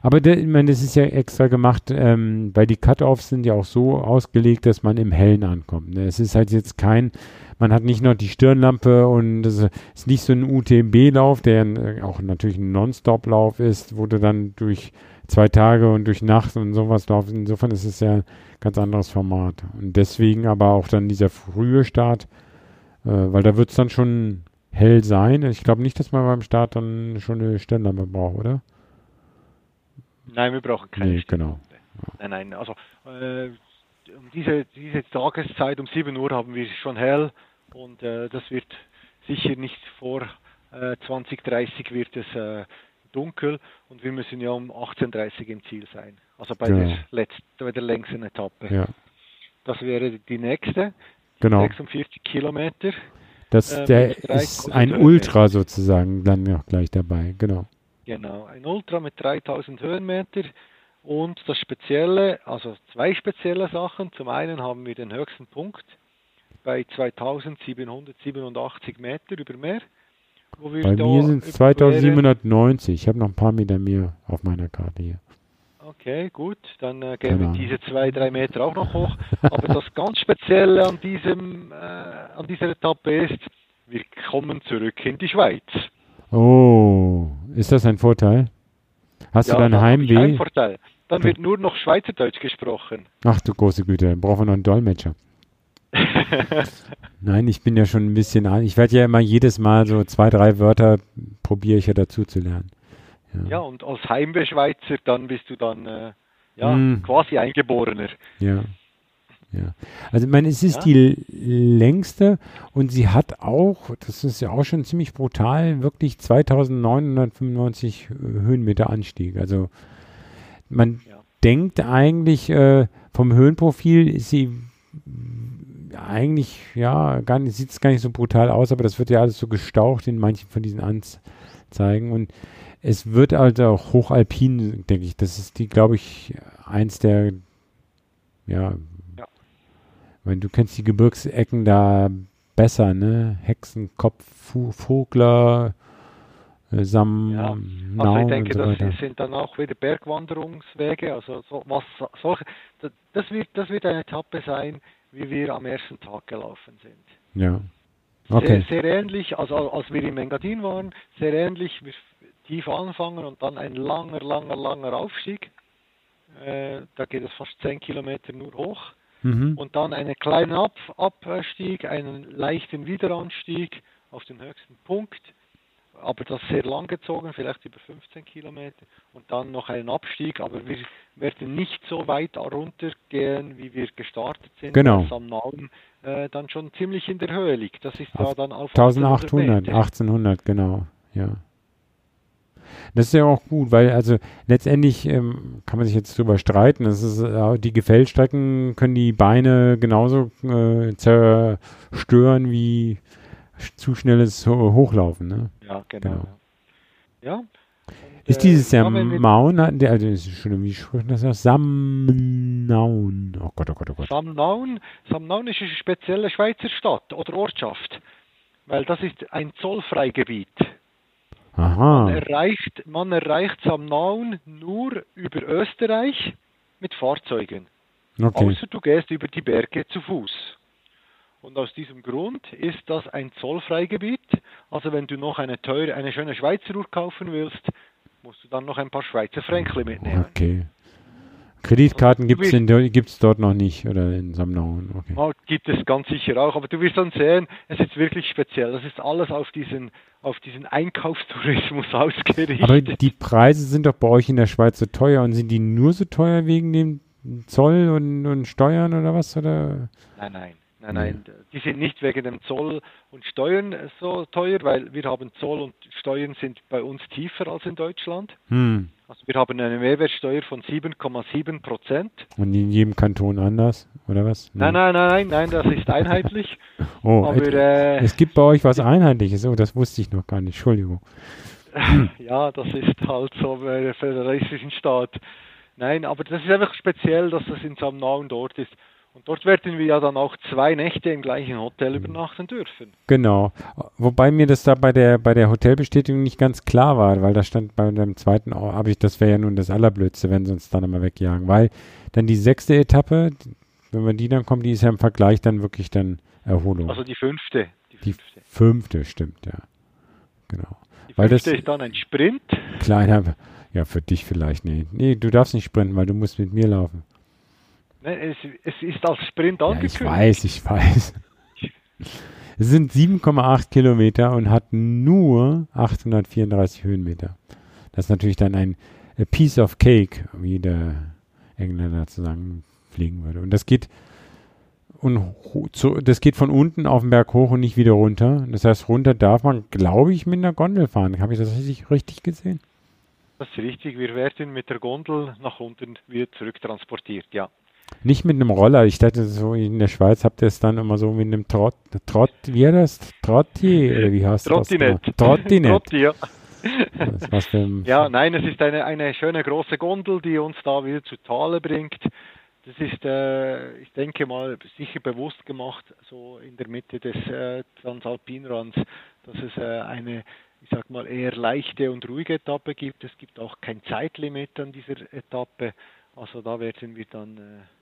aber der, ich meine, das ist ja extra gemacht, ähm, weil die Cut-Offs sind ja auch so ausgelegt, dass man im Hellen ankommt. Ne? Es ist halt jetzt kein, man hat nicht noch die Stirnlampe und es ist nicht so ein UTMB-Lauf, der auch natürlich ein Non-Stop-Lauf ist, wo du dann durch zwei Tage und durch Nacht und sowas laufst. Insofern ist es ja ein ganz anderes Format. Und deswegen aber auch dann dieser frühe Start, äh, weil da wird es dann schon hell sein. Ich glaube nicht, dass man beim Start dann schon eine Stirnlampe braucht, oder? Nein, wir brauchen keine nee, genau. Nein, nein, also äh, um diese, diese Tageszeit um 7 Uhr haben wir schon hell und äh, das wird sicher nicht vor äh, 2030 wird es äh, dunkel und wir müssen ja um 18.30 Uhr im Ziel sein. Also bei, genau. der, letzten, bei der längsten Etappe. Ja. Das wäre die nächste. Genau. 46 Kilometer. Das äh, der ist ein Ultra sozusagen dann noch gleich dabei, genau. Genau, ein Ultra mit 3000 Höhenmeter und das Spezielle, also zwei spezielle Sachen. Zum einen haben wir den höchsten Punkt bei 2787 Meter über Meer. Bei mir sind es 2790. Ich habe noch ein paar Meter mehr auf meiner Karte hier. Okay, gut. Dann äh, gehen wir diese zwei, drei Meter auch noch hoch. Aber das ganz Spezielle an, diesem, äh, an dieser Etappe ist, wir kommen zurück in die Schweiz. Oh, ist das ein Vorteil? Hast ja, du dein Heimweh? Kein Vorteil. Dann wird nur noch Schweizerdeutsch gesprochen. Ach du große Güte, dann brauchen wir noch einen Dolmetscher. [laughs] Nein, ich bin ja schon ein bisschen, ich werde ja immer jedes Mal so zwei, drei Wörter probiere ich ja dazu zu lernen. Ja, ja und als Heimbeschweizer, dann bist du dann äh, ja, mm. quasi Eingeborener. Ja. Ja. Also ich meine, es ist ja. die längste und sie hat auch, das ist ja auch schon ziemlich brutal, wirklich 2995 Höhenmeter Anstieg. Also man ja. denkt eigentlich, äh, vom Höhenprofil ist sie eigentlich, ja, gar nicht, sieht es gar nicht so brutal aus, aber das wird ja alles so gestaucht in manchen von diesen Anzeigen. Und es wird also auch hochalpin, denke ich. Das ist die, glaube ich, eins der, ja, ja. Wenn du kennst die Gebirgsecken da besser, ne? Hexenkopf, Vogler, äh, Sam, ja, also ich denke, so das sind dann auch wieder Bergwanderungswege, also so, was solche, das wird, das wird eine Etappe sein, wie wir am ersten Tag gelaufen sind. Ja. Okay. Sehr, sehr ähnlich, also als wir im Engadin waren, sehr ähnlich, wir tief anfangen und dann ein langer, langer, langer Aufstieg. Äh, da geht es fast 10 Kilometer nur hoch. mhm. und dann einen kleinen Ab Abstieg, einen leichten Wiederanstieg auf den höchsten Punkt, aber das sehr lang gezogen, vielleicht über 15 Kilometer und dann noch einen Abstieg, aber wir werden nicht so weit runtergehen, wie wir gestartet sind, genau. weil Nauen äh, dann schon ziemlich in der Höhe liegt. Das ist ja dann auf 1800, 1800, genau, ja. Das ist ja auch gut, weil also letztendlich ähm, kann man sich jetzt drüber streiten. Das ist, äh, die Gefällstrecken können die Beine genauso äh, zerstören wie zu schnelles Hochlaufen. Ne? Ja, genau. genau. Ja. Und, ist äh, dieses ja Maun, also ist schon, wie spricht das aus? Samnaun. Oh Gott, oh Gott, oh Gott. Samnaun, Samnaun ist eine spezielle Schweizer Stadt oder Ortschaft, weil das ist ein Zollfreigebiet. Aha. Man erreicht, man erreicht Samnaun nur über Österreich mit Fahrzeugen. Okay. Außer du gehst über die Berge zu Fuß. Und aus diesem Grund ist das ein Zollfreigebiet. Also wenn du noch eine teure, eine schöne Schweizer Uhr kaufen willst, musst du dann noch ein paar Schweizer Fränkli mitnehmen. Okay. Kreditkarten gibt es dort noch nicht oder in Sammlungen. Okay. Ja, gibt es ganz sicher auch, aber du wirst dann sehen, es ist wirklich speziell. Das ist alles auf diesen, auf diesen Einkaufstourismus [laughs] ausgerichtet. Aber die Preise sind doch bei euch in der Schweiz so teuer und sind die nur so teuer wegen dem Zoll und, und Steuern oder was? Oder? Nein, nein. Nein, nein, die sind nicht wegen dem Zoll und Steuern so teuer, weil wir haben Zoll und Steuern sind bei uns tiefer als in Deutschland. Hm. Also wir haben eine Mehrwertsteuer von 7,7 Prozent. Und in jedem Kanton anders, oder was? Nein, nein, nein, nein, nein das ist einheitlich. [laughs] oh, Aber, äh, es gibt bei euch was Einheitliches, oh, das wusste ich noch gar nicht, Entschuldigung. [laughs] ja, das ist halt so bei der föderalistischen Staat. Nein, aber das ist einfach speziell, dass das in so einem nahen Ort ist. Und dort werden wir ja dann auch zwei Nächte im gleichen Hotel übernachten dürfen. Genau. Wobei mir das da bei der bei der Hotelbestätigung nicht ganz klar war, weil da stand bei dem zweiten, habe ich, das wäre ja nun das Allerblödste, wenn sie uns dann immer wegjagen. Weil dann die sechste Etappe, wenn wir die dann kommen, die ist ja im Vergleich dann wirklich dann Erholung. Also die fünfte. Die fünfte, die fünfte stimmt, ja. Genau. Die weil das ist dann ein Sprint. Kleiner, ja, für dich vielleicht, nee. Nee, du darfst nicht sprinten, weil du musst mit mir laufen. Ne, es, es, ist als Sprint angekündigt. Ja, ich weiß, ich weiß. Es sind 7,8 Kilometer und hat nur 834 Höhenmeter. Das ist natürlich dann ein Piece of Cake, wie der Engländer zu sagen fliegen würde. Und das geht und zu, das geht von unten auf den Berg hoch und nicht wieder runter. Das heißt, runter darf man, glaube ich, mit einer Gondel fahren. Habe ich das richtig, richtig gesehen? Das ist richtig. Wir werden mit der Gondel nach unten wieder zurücktransportiert, ja. Nicht mit einem Roller. Ich dachte, so in der Schweiz habt ihr es dann immer so mit einem Trott, Trott, wie heißt das? Trotti oder wie heißt Trottinett. das? Trottinett. Trotti, ja. ja, nein, es ist eine, eine schöne große Gondel, die uns da wieder zu Tale bringt. Das ist, äh, ich denke mal, sicher bewusst gemacht, so in der Mitte des äh, Transalpinrands, dass es äh, eine, ich sag mal, eher leichte und ruhige Etappe gibt. Es gibt auch kein Zeitlimit an dieser Etappe. Also da werden wir dann äh,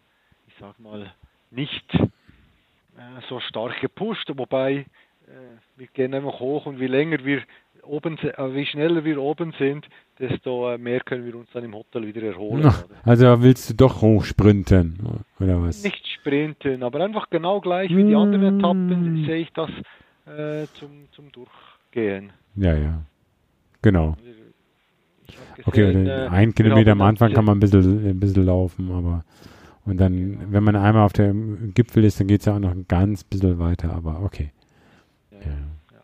sag mal, nicht äh, so stark gepusht, wobei äh, wir gehen einfach hoch und wie länger wir oben, äh, wie schneller wir oben sind, desto äh, mehr können wir uns dann im Hotel wieder erholen. Ach, also willst du doch hochsprinten, oder was? Nicht sprinten, aber einfach genau gleich wie die anderen Etappen sehe ich das äh, zum, zum Durchgehen. Ja, ja. Genau. Gesehen, okay, äh, ein Kilometer am Anfang kann man ein bisschen, ein bisschen laufen, aber und dann, wenn man einmal auf dem Gipfel ist, dann geht es ja auch noch ein ganz bisschen weiter, aber okay. Ja, ja. Ja.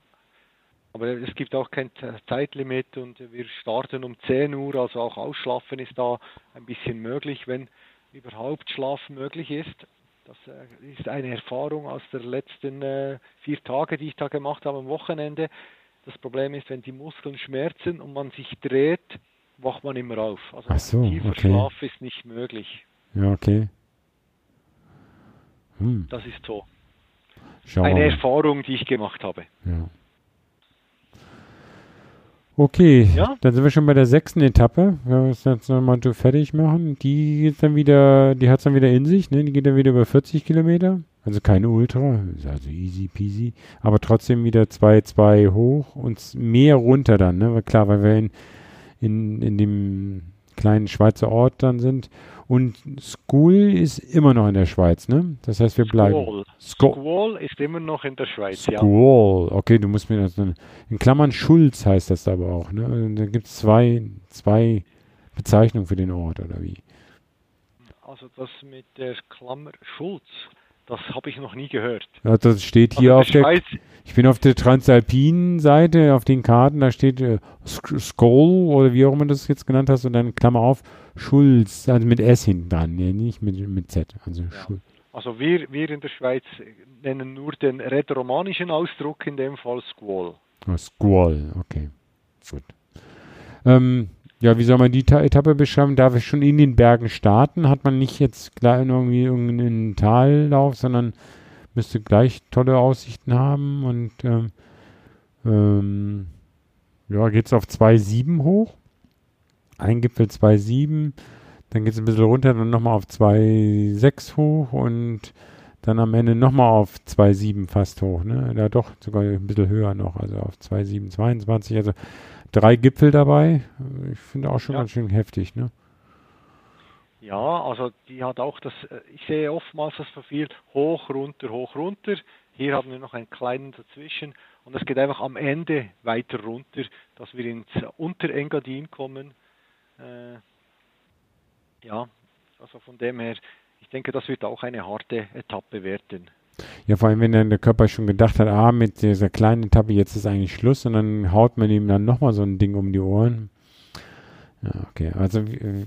Aber es gibt auch kein Zeitlimit und wir starten um 10 Uhr, also auch Ausschlafen ist da ein bisschen möglich, wenn überhaupt Schlafen möglich ist. Das äh, ist eine Erfahrung aus der letzten äh, vier Tage, die ich da gemacht habe am Wochenende. Das Problem ist, wenn die Muskeln schmerzen und man sich dreht, wacht man immer auf. Also so, tiefer okay. Schlaf ist nicht möglich. Ja, okay. Hm. Das ist so. Schau Eine mal. Erfahrung, die ich gemacht habe. Ja. Okay, ja? dann sind wir schon bei der sechsten Etappe. Wir müssen jetzt nochmal fertig machen. Die geht dann wieder, die hat es dann wieder in sich, ne? Die geht dann wieder über 40 Kilometer. Also keine Ultra, also easy peasy. Aber trotzdem wieder 2-2 hoch und mehr runter dann, ne? Klar, weil wir in, in, in dem kleinen Schweizer Ort dann sind. Und School ist immer noch in der Schweiz, ne? Das heißt, wir bleiben. Squall. Squall ist immer noch in der Schweiz, Squall. ja. Okay, du musst mir das dann. In Klammern Schulz heißt das aber auch, ne? Also, da gibt es zwei, zwei Bezeichnungen für den Ort, oder wie? Also das mit der Klammer Schulz, das habe ich noch nie gehört. Ja, das steht hier Also auf der. Schweiz, Ich bin auf der transalpinen Seite, auf den Karten, da steht äh, Sk- Skoll oder wie auch immer du das jetzt genannt hast und dann Klammer auf, Schulz, also mit S hinten dran, ja, nicht mit, mit Z. Also Schul also wir, wir in der Schweiz nennen nur den rätoromanischen Ausdruck, in dem Fall Squall. oh, Squall, okay. Gut. Ähm, ja, wie soll man die Ta Etappe beschreiben? Darf ich schon in den Bergen starten? Hat man nicht jetzt gleich irgendwie irgendeinen Tallauf, sondern müsste gleich tolle Aussichten haben und ähm, ähm, ja, geht es auf 2,7 hoch. Ein Gipfel 2,7, dann geht es ein bisschen runter, dann nochmal auf 2,6 hoch und dann am Ende nochmal auf 2,7 fast hoch. Ne? Ja, doch, sogar ein bisschen höher noch, also auf 2,7, 22. Also drei Gipfel dabei. Ich finde auch schon Ja. ganz schön heftig. Ne? Ja, also die hat auch das, äh, ich sehe oftmals das Profil hoch, runter, hoch, runter. Hier haben wir noch einen kleinen dazwischen und es geht einfach am Ende weiter runter, dass wir ins Unterengadin kommen. Äh, ja, also von dem her, ich denke, das wird auch eine harte Etappe werden. Ja, vor allem, wenn dann der Körper schon gedacht hat, ah, mit dieser kleinen Etappe, jetzt ist eigentlich Schluss und dann haut man ihm dann nochmal so ein Ding um die Ohren. Ja, okay. Also,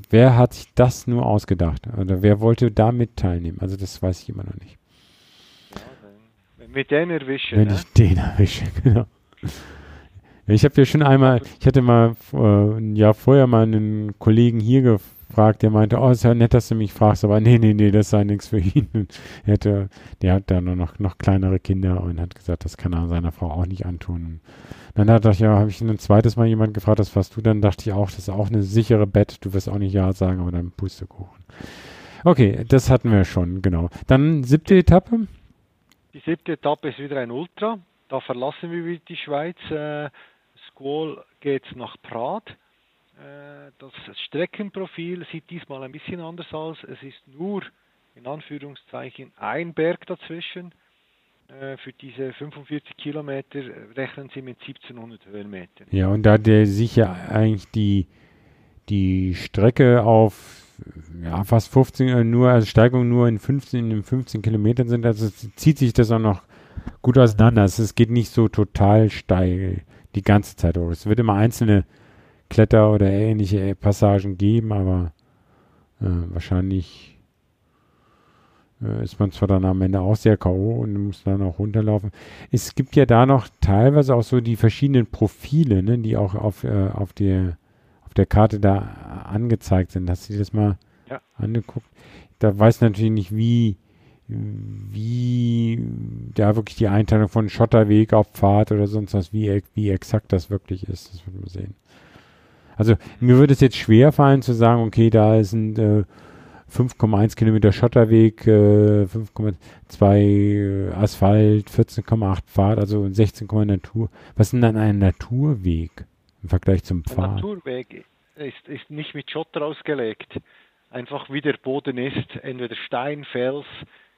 wer hat sich das nur ausgedacht? Oder wer wollte damit teilnehmen? Also, das weiß ich immer noch nicht. Ja, wenn, wenn wir den erwischen, Wenn ne? ich den erwische, [laughs] genau. Ich habe ja schon einmal, ich hatte mal äh, ein Jahr vorher mal einen Kollegen hier gefragt, der meinte, oh, ist ja nett, dass du mich fragst, aber nee, nee, nee, das sei nichts für ihn. [laughs] Er hatte, der hat da nur noch, noch kleinere Kinder und hat gesagt, das kann er seiner Frau auch nicht antun. Dann dachte ich, ja, habe ich ein zweites Mal jemand gefragt, das warst du, dann dachte ich auch, das ist auch eine sichere Bett, du wirst auch nicht Ja sagen, aber dann Pustekuchen. Okay, das hatten wir schon, genau. Dann siebte Etappe. Die siebte Etappe ist wieder ein Ultra. Da verlassen wir wieder die Schweiz. Äh, Squall geht nach Prad. Äh, das Streckenprofil sieht diesmal ein bisschen anders aus. Es ist nur in Anführungszeichen ein Berg dazwischen. Äh, für diese 45 Kilometer äh, rechnen Sie mit 1700 Höhenmetern. Ja, und da der sich ja eigentlich die, die Strecke auf ja, fast 15, äh, nur, also Steigung nur in 15, in 15 Kilometern sind, also zieht sich das auch noch gut auseinander. Es, geht nicht so total steil die ganze Zeit. Es wird immer einzelne Kletter- oder ähnliche äh, Passagen geben, aber äh, wahrscheinlich äh, ist man zwar dann am Ende auch sehr K.O. und muss dann auch runterlaufen. Es gibt ja da noch teilweise auch so die verschiedenen Profile, ne, die auch auf, äh, auf, der, auf der Karte da angezeigt sind. Hast du dir das mal Ja. angeguckt? Da weiß natürlich nicht, wie, wie da wirklich die Einteilung von Schotterweg auf Pfad oder sonst was, wie, wie exakt das wirklich ist. Das wird man sehen. Also mir würde es jetzt schwer fallen zu sagen, okay, da ist ein äh, 5,1 Kilometer Schotterweg, äh, 5,2 äh, Asphalt, 14,8 Pfad, also 16,9 Natur. Was ist denn dann ein Naturweg im Vergleich zum Pfad? Naturweg ist, ist nicht mit Schotter ausgelegt. Einfach wie der Boden ist, entweder Stein, Fels,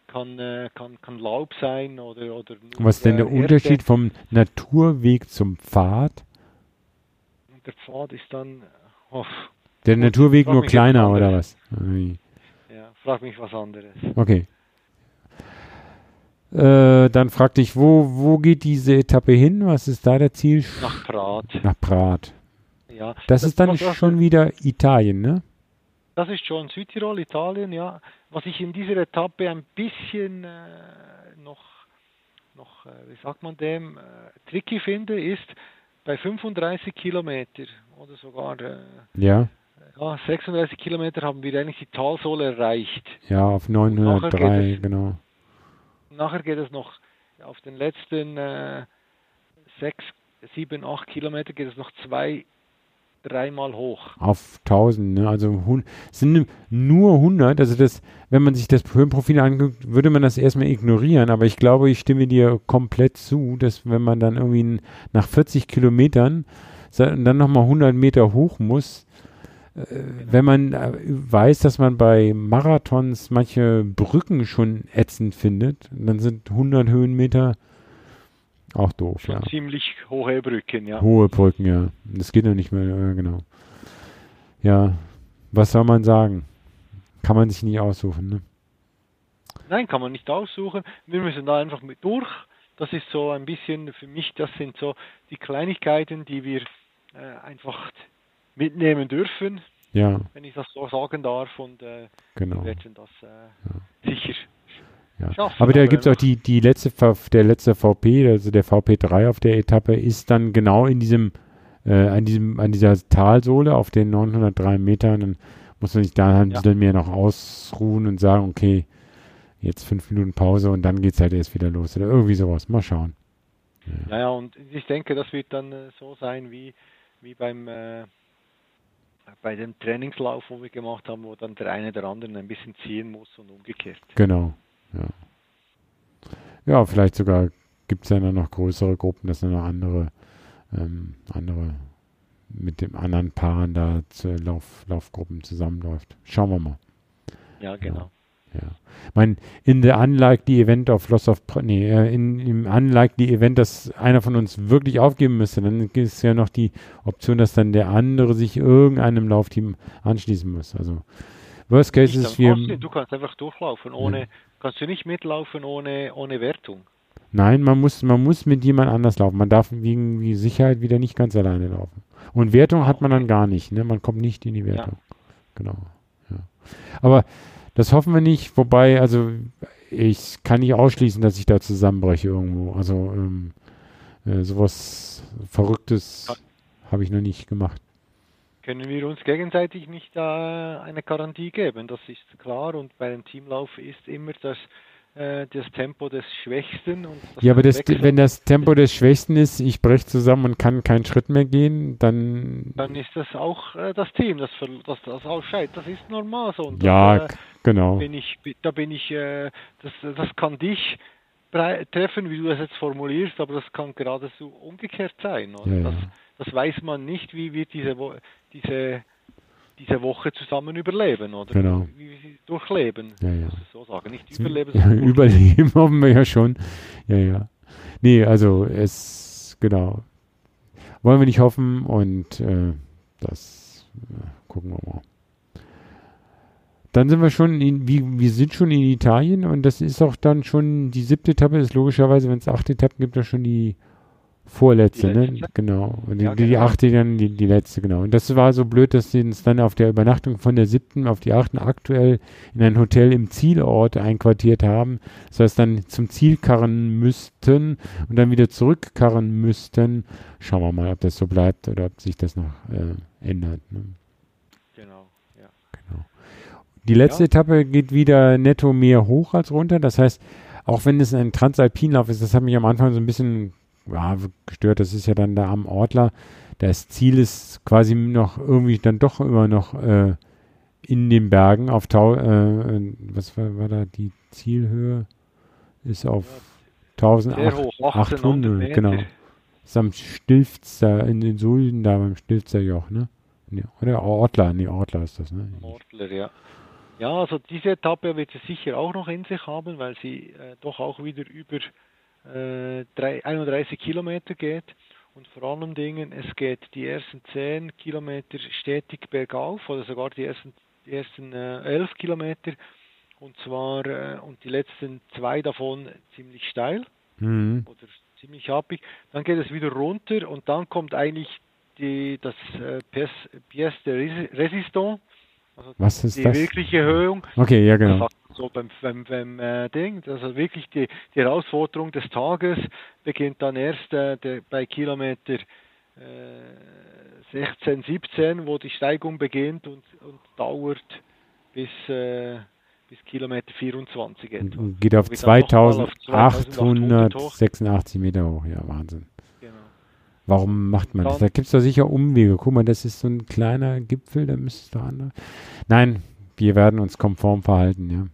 kann, äh, kann, kann Laub sein oder, oder Was ist denn äh, der Erde. Unterschied vom Naturweg zum Pfad? Der Pfad ist dann, oh, Der Naturweg nur kleiner oder was? Ui. ja, frag mich was anderes. Okay. Äh, dann frag dich, wo, wo geht diese Etappe hin? Was ist da der Ziel? Nach Prad. Nach Prad. Ja. Das, ist dann schon wieder Italien, ne? Das ist schon Südtirol, Italien, ja. Was ich in dieser Etappe ein bisschen äh, noch, noch äh, wie sagt man dem, äh, tricky finde, ist bei 35 Kilometer oder sogar äh, Ja, ja, 36 Kilometer haben wir eigentlich die Talsohle erreicht. ja, auf nachher 903, geht es- genau. Nachher geht es noch auf den letzten äh, 6, 7, 8 Kilometer geht es noch zwei, dreimal hoch. Auf 1000, ne? Also sind nur 100. Also das, wenn man sich das Höhenprofil anguckt, würde man das erstmal ignorieren. Aber ich glaube, ich stimme dir komplett zu, dass wenn man dann irgendwie nach 40 Kilometern dann nochmal 100 Meter hoch muss, äh, wenn man äh, weiß, dass man bei Marathons manche Brücken schon ätzend findet, dann sind 100 Höhenmeter auch doof, Schon ja. ziemlich hohe Brücken, ja. Hohe Brücken, ja. Das geht ja nicht mehr, ja, genau. Ja, was soll man sagen? Kann man sich nie aussuchen, ne? Nein, kann man nicht aussuchen. Wir müssen da einfach mit durch. Das ist so ein bisschen für mich, das sind so die Kleinigkeiten, die wir äh, einfach mitnehmen dürfen, Ja, wenn ich das so sagen darf. Und äh, genau. wir werden das äh, sicher Ja. Aber da gibt es auch die, die letzte, der letzte VP, also der VP3 auf der Etappe, ist dann genau in diesem, äh, an diesem, an dieser Talsohle auf den 903 Metern. Dann muss man sich da ein Ja. bisschen mehr noch ausruhen und sagen, okay, jetzt fünf Minuten Pause und dann geht es halt erst wieder los. Oder irgendwie sowas. Mal schauen. Ja, ja, und ich denke, das wird dann äh, so sein wie, wie beim äh, bei dem Trainingslauf, wo wir gemacht haben, wo dann der eine der anderen ein bisschen ziehen muss und umgekehrt. Genau. Ja, ja vielleicht sogar gibt es ja dann noch größere Gruppen, dass dann noch andere, ähm, andere mit dem anderen Paaren da zu Lauf, Laufgruppen zusammenläuft. Schauen wir mal. Ja, genau. Ja. Ich meine, in the unlikely event of loss of, nee, äh, in, im unlikely event, dass einer von uns wirklich aufgeben müsste, dann gibt es ja noch die Option, dass dann der andere sich irgendeinem Laufteam anschließen muss. Also, worst case ist, wir, du kannst einfach durchlaufen, ohne, kannst du nicht mitlaufen ohne, ohne Wertung. nein, man muss, man muss mit jemand anders laufen. Man darf wegen wie Sicherheit wieder nicht ganz alleine laufen. Und Wertung hat man dann gar nicht, ne? Man kommt nicht in die Wertung. Genau. Ja. Aber das hoffen wir nicht, wobei, also ich kann nicht ausschließen, dass ich da zusammenbreche irgendwo. Also ähm, äh, sowas Verrücktes habe ich noch nicht gemacht. Können wir uns gegenseitig nicht äh, eine Garantie geben, das ist klar. Und bei dem Teamlauf ist immer das, äh, das Tempo des Schwächsten. Und das Ja, aber das, wenn das Tempo des Schwächsten ist, ich breche zusammen und kann keinen Schritt mehr gehen, dann dann ist das auch äh, das Team, das, das, das ausscheidet. Das ist normal so. Und ja, das, äh, genau. bin ich, da bin ich, äh, das, das kann dich treffen, wie du das jetzt formulierst, aber das kann geradezu umgekehrt sein. Oder? Ja, ja. Das, das weiß man nicht, wie wir diese, Wo diese, diese Woche zusammen überleben oder Genau. wie wir sie durchleben. Ja, ja. Muss ich so sagen. Nicht überleben, [laughs] Ja, sondern überleben hoffen wir ja schon. Ja, ja. Nee, also es, genau. Wollen wir nicht hoffen und äh, das äh, gucken wir mal. Dann sind wir schon in, wie, wir sind schon in Italien und das ist auch dann schon die siebte Etappe, ist logischerweise, wenn es acht Etappen gibt, ja schon die vorletzte, Die ne? letzte. Genau. Und die, Ja, die, die genau. achte dann die, die letzte, genau. Und das war so blöd, dass sie uns dann auf der Übernachtung von der siebten auf die achten aktuell in ein Hotel im Zielort einquartiert haben. Das heißt, dann zum Ziel karren müssten und dann wieder zurückkarren müssten. Schauen wir mal, ob das so bleibt oder ob sich das noch äh, ändert. Ne? genau. Ja. Genau. Die letzte Ja. Etappe geht wieder netto mehr hoch als runter. Das heißt, auch wenn es ein Transalpinlauf ist, das hat mich am Anfang so ein bisschen ja, gestört. Das ist ja dann da am Ortler. Das Ziel ist quasi noch irgendwie dann doch immer noch äh, in den Bergen auf Tau, äh, was war, war da die Zielhöhe? Ist auf Sehr 1800, hoch, 1800 Meter. genau. Ist am Stilfzer, in den Sulden da beim Stilfzer Joch, ne? Nee, oder Ortler, nee, Ortler ist das, ne? Ortler, ja. Ja, also diese Etappe wird sie sicher auch noch in sich haben, weil sie äh, doch auch wieder über äh, drei, 31 Kilometer geht. Und vor allen Dingen, es geht die ersten 10 Kilometer stetig bergauf oder sogar die ersten, die ersten äh, 11 Kilometer. Und zwar, äh, und die letzten zwei davon ziemlich steil Mhm. oder ziemlich happig. Dann geht es wieder runter und dann kommt eigentlich die, das äh, Pièce, Pièce de Resi- Résistance, also Was ist die das? wirkliche Erhöhung. Okay, ja, genau. So beim, beim, beim äh, Ding, also wirklich die, die Herausforderung des Tages beginnt dann erst äh, der, bei Kilometer äh, 16, 17, wo die Steigung beginnt und, und dauert bis, äh, bis Kilometer 24 etwa. Und Geht auf Wo wir dann noch mal auf 2886 Meter hoch. Ja, Wahnsinn. Genau. Warum macht man das? Da gibt es doch sicher Umwege. Guck mal, das ist so ein kleiner Gipfel, da müsste es doch andere. Nein, wir werden uns konform verhalten, ja.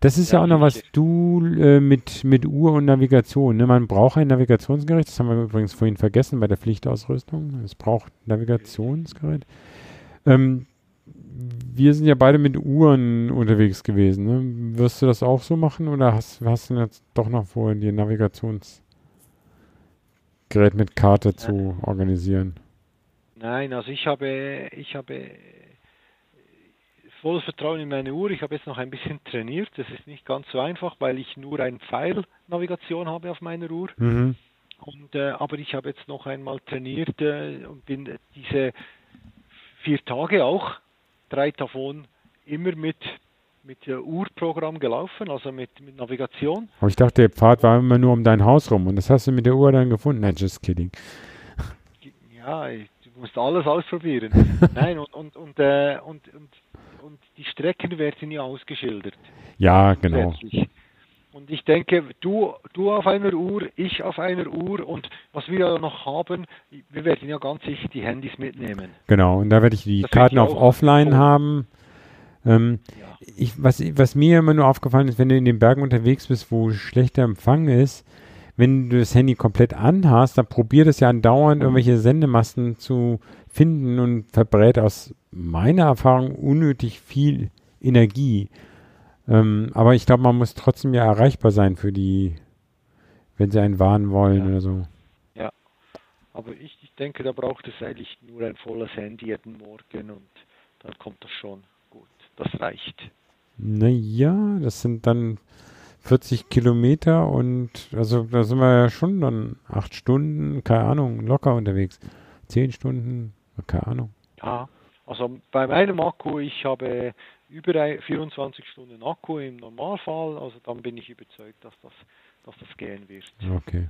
Das ist ja, Ja, auch noch was du äh, mit, mit Uhr und Navigation. Ne? Man braucht ein Navigationsgerät, das haben wir übrigens vorhin vergessen bei der Pflichtausrüstung. Es braucht ein Navigationsgerät. Ähm, wir sind ja beide mit Uhren unterwegs gewesen. Ne? Wirst du das auch so machen oder hast, hast du jetzt doch noch vor, dir Navigationsgerät mit Karte zu organisieren? Nein, also ich habe, ich habe volles Vertrauen in meine Uhr. Ich habe jetzt noch ein bisschen [laughs] trainiert. Das ist nicht ganz so einfach, weil ich nur ein Pfeilnavigation habe auf meiner Uhr. Mhm. Und, äh, aber ich habe jetzt noch einmal trainiert äh, und bin diese vier Tage auch, drei davon immer mit mit der Uhrprogramm gelaufen, also mit, mit Navigation. Aber ich dachte, der Pfad war immer nur um dein Haus rum und das hast du mit der Uhr dann gefunden. Nein, just kidding. Ja, du musst alles ausprobieren. [laughs] Nein, und, und, und, äh, und, und, und die Strecken werden ja ausgeschildert. Ja, genau. Letztlich. Und ich denke, du, du auf einer Uhr, ich auf einer Uhr und was wir ja noch haben, wir werden ja ganz sicher die Handys mitnehmen. Genau, und da werde ich die das Karten auf Offline cool. haben. Ähm, ja. ich, was, was mir immer nur aufgefallen ist, wenn du in den Bergen unterwegs bist, wo schlechter Empfang ist, wenn du das Handy komplett anhast, dann probiert es ja andauernd irgendwelche Sendemasten zu finden und verbrät aus meiner Erfahrung unnötig viel Energie. Ähm, aber ich glaube, man muss trotzdem ja erreichbar sein für die, wenn sie einen warnen wollen ja. oder so. Ja, aber ich, ich denke, da braucht es eigentlich nur ein volles Handy jeden Morgen und dann kommt das schon gut. Das reicht. Naja, das sind dann 40 Kilometer und also da sind wir ja schon dann acht Stunden, keine Ahnung, locker unterwegs. Zehn Stunden, keine Ahnung. Ja, also bei meinem Akku, ich habe über 24 Stunden Akku im Normalfall, also dann bin ich überzeugt, dass das, dass das gehen wird. Okay.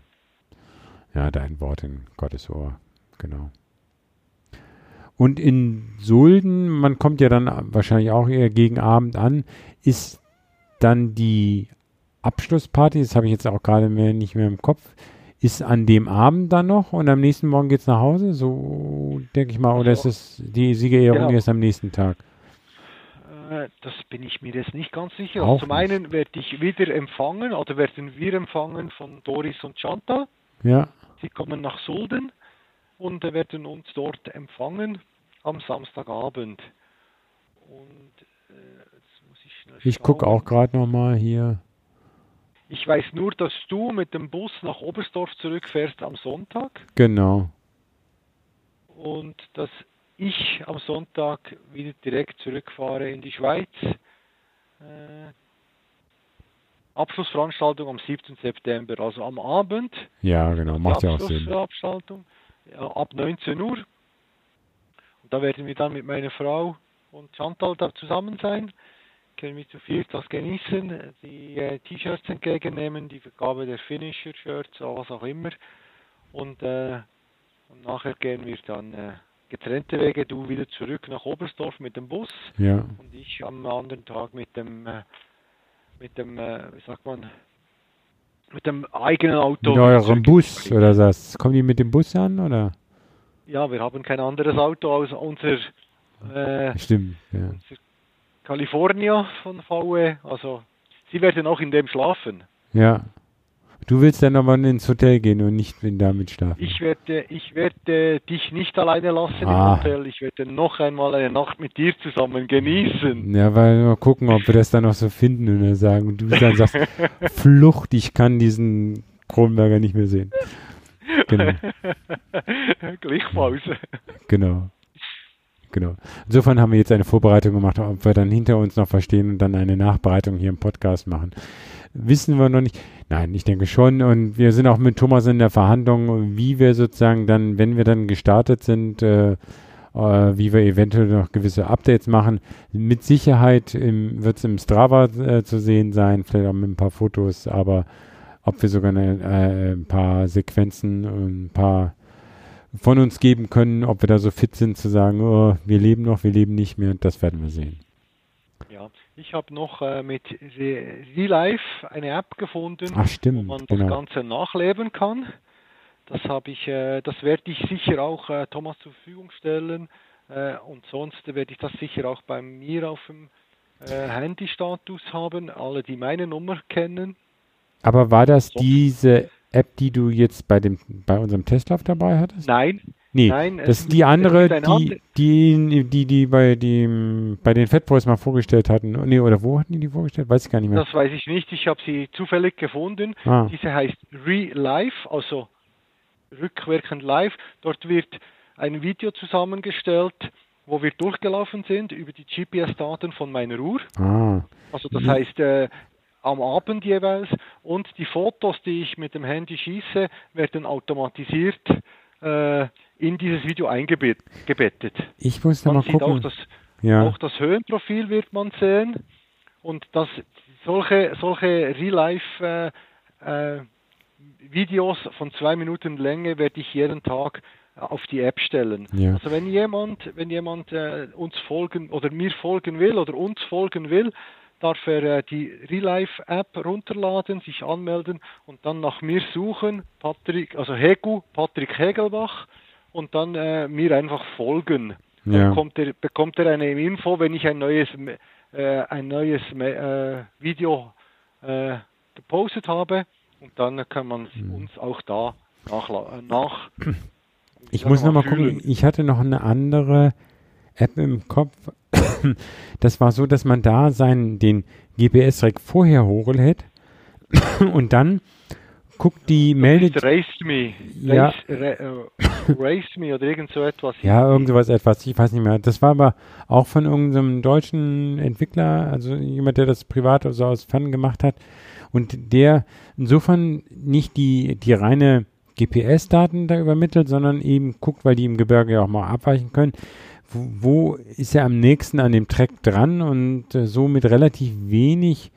Ja, dein Wort in Gottes Ohr, genau. Und in Sulden, man kommt ja dann wahrscheinlich auch eher gegen Abend an, ist dann die Abschlussparty, das habe ich jetzt auch gerade mehr, nicht mehr im Kopf, ist an dem Abend dann noch und am nächsten Morgen geht es nach Hause, so denke ich mal, oder ist es die Siegerehrung genau. erst am nächsten Tag? Äh, das bin ich mir jetzt nicht ganz sicher. Also zum einen werde ich wieder empfangen oder werden wir empfangen von Doris und Chantal. Ja. Sie kommen nach Sulden und werden uns dort empfangen am Samstagabend. Und äh, jetzt muss ich schnell Ich gucke auch gerade nochmal hier. Ich weiß nur, dass du mit dem Bus nach Oberstdorf zurückfährst am Sonntag. Genau. Und dass ich am Sonntag wieder direkt zurückfahre in die Schweiz. Äh, Abschlussveranstaltung am 7. September, also am Abend. Ja, genau, macht ja auch Sinn. Abschlussveranstaltung ja, ab 19 Uhr. Und da werden wir dann mit meiner Frau und Chantal da zusammen sein. Können wir zu viel das genießen, die äh, T-Shirts entgegennehmen, die Vergabe der Finisher-Shirts, was auch immer. Und, äh, und nachher gehen wir dann äh, getrennte Wege, du wieder zurück nach Oberstdorf mit dem Bus ja. und ich am anderen Tag mit dem, äh, mit dem, äh, wie sagt man, mit dem eigenen Auto. Mit eurem Bus oder was? Kommen die mit dem Bus an oder? Ja, wir haben kein anderes Auto als unser, äh, Stimmt, ja. unser California von VW. Also sie werden auch in dem schlafen. Ja. Du willst dann aber ins Hotel gehen und nicht damit schlafen. Ich werde, ich werde dich nicht alleine lassen ah. im Hotel. Ich werde noch einmal eine Nacht mit dir zusammen genießen. Ja, weil mal gucken, ob wir das dann noch so finden und dann sagen und du dann sagst, [laughs] Flucht, ich kann diesen Kronberger nicht mehr sehen. Genau. [laughs] Gleichfalls. Genau. Genau. Insofern haben wir jetzt eine Vorbereitung gemacht, ob wir dann hinter uns noch verstehen und dann eine Nachbereitung hier im Podcast machen. Wissen wir noch nicht. Nein, ich denke schon. Und wir sind auch mit Thomas in der Verhandlung, wie wir sozusagen dann, wenn wir dann gestartet sind, äh, äh, wie wir eventuell noch gewisse Updates machen. Mit Sicherheit wird es im Strava äh, zu sehen sein, vielleicht auch mit ein paar Fotos, aber ob wir sogar eine, äh, ein paar Sequenzen und ein paar von uns geben können, ob wir da so fit sind zu sagen, oh, wir leben noch, wir leben nicht mehr, das werden wir sehen. Ja, ich habe noch äh, mit ReLife eine App gefunden, Ach, stimmt, wo man das genau. Ganze nachleben kann. Das habe ich, äh, das werde ich sicher auch äh, Thomas zur Verfügung stellen. Äh, und sonst werde ich das sicher auch bei mir auf dem äh, Handy-Status haben, alle, die meine Nummer kennen. Aber war das diese App, die du jetzt bei dem bei unserem Testlauf dabei hattest? Nein, Nee, Nein, das ist die andere, die, die, die, die bei dem, bei den Fat Boys mal vorgestellt hatten. Nee, oder wo hatten die die vorgestellt? Weiß ich gar nicht mehr. Das weiß ich nicht. Ich habe sie zufällig gefunden. Ah. Diese heißt Re-Live, also rückwirkend live. Dort wird ein Video zusammengestellt, wo wir durchgelaufen sind über die GPS-Daten von meiner Uhr. Ah, Also das heißt äh, am Abend jeweils. Und die Fotos, die ich mit dem Handy schieße, werden automatisiert äh, in dieses Video eingebettet. ich muss Man mal sieht auch gucken. das Ja, auch das Höhenprofil wird man sehen und das solche solche Real Life äh, äh, Videos von zwei Minuten Länge werde ich jeden Tag auf die App stellen. Ja. Also wenn jemand wenn jemand äh, uns folgen oder mir folgen will oder uns folgen will, darf er äh, die Real Life App runterladen, sich anmelden und dann nach mir suchen, Patrick, also Hegu, Patrick Hegelbach und dann äh, mir einfach folgen. Dann Ja. bekommt er, bekommt er eine Info, wenn ich ein neues, äh, ein neues äh, Video äh, gepostet habe. Und dann kann man Hm. uns auch da nachla- äh, nach. ich muss wir noch mal fühlen. gucken. Ich hatte noch eine andere App im Kopf. [coughs] Das war so, dass man da seinen, den GPS-Track vorher hochlädt [coughs] und dann guckt die, meldet, Race Me. Ja. Race, Ra- äh, Race Me oder irgend so etwas. Ja, irgend sowas etwas, ich weiß nicht mehr. Das war aber auch von irgendeinem deutschen Entwickler, also jemand, der das privat oder so aus Fun gemacht hat. Und der insofern nicht die, die reine GPS-Daten da übermittelt, sondern eben guckt, weil die im Gebirge ja auch mal abweichen können. Wo, wo ist er am nächsten an dem Track dran und äh, so mit relativ wenig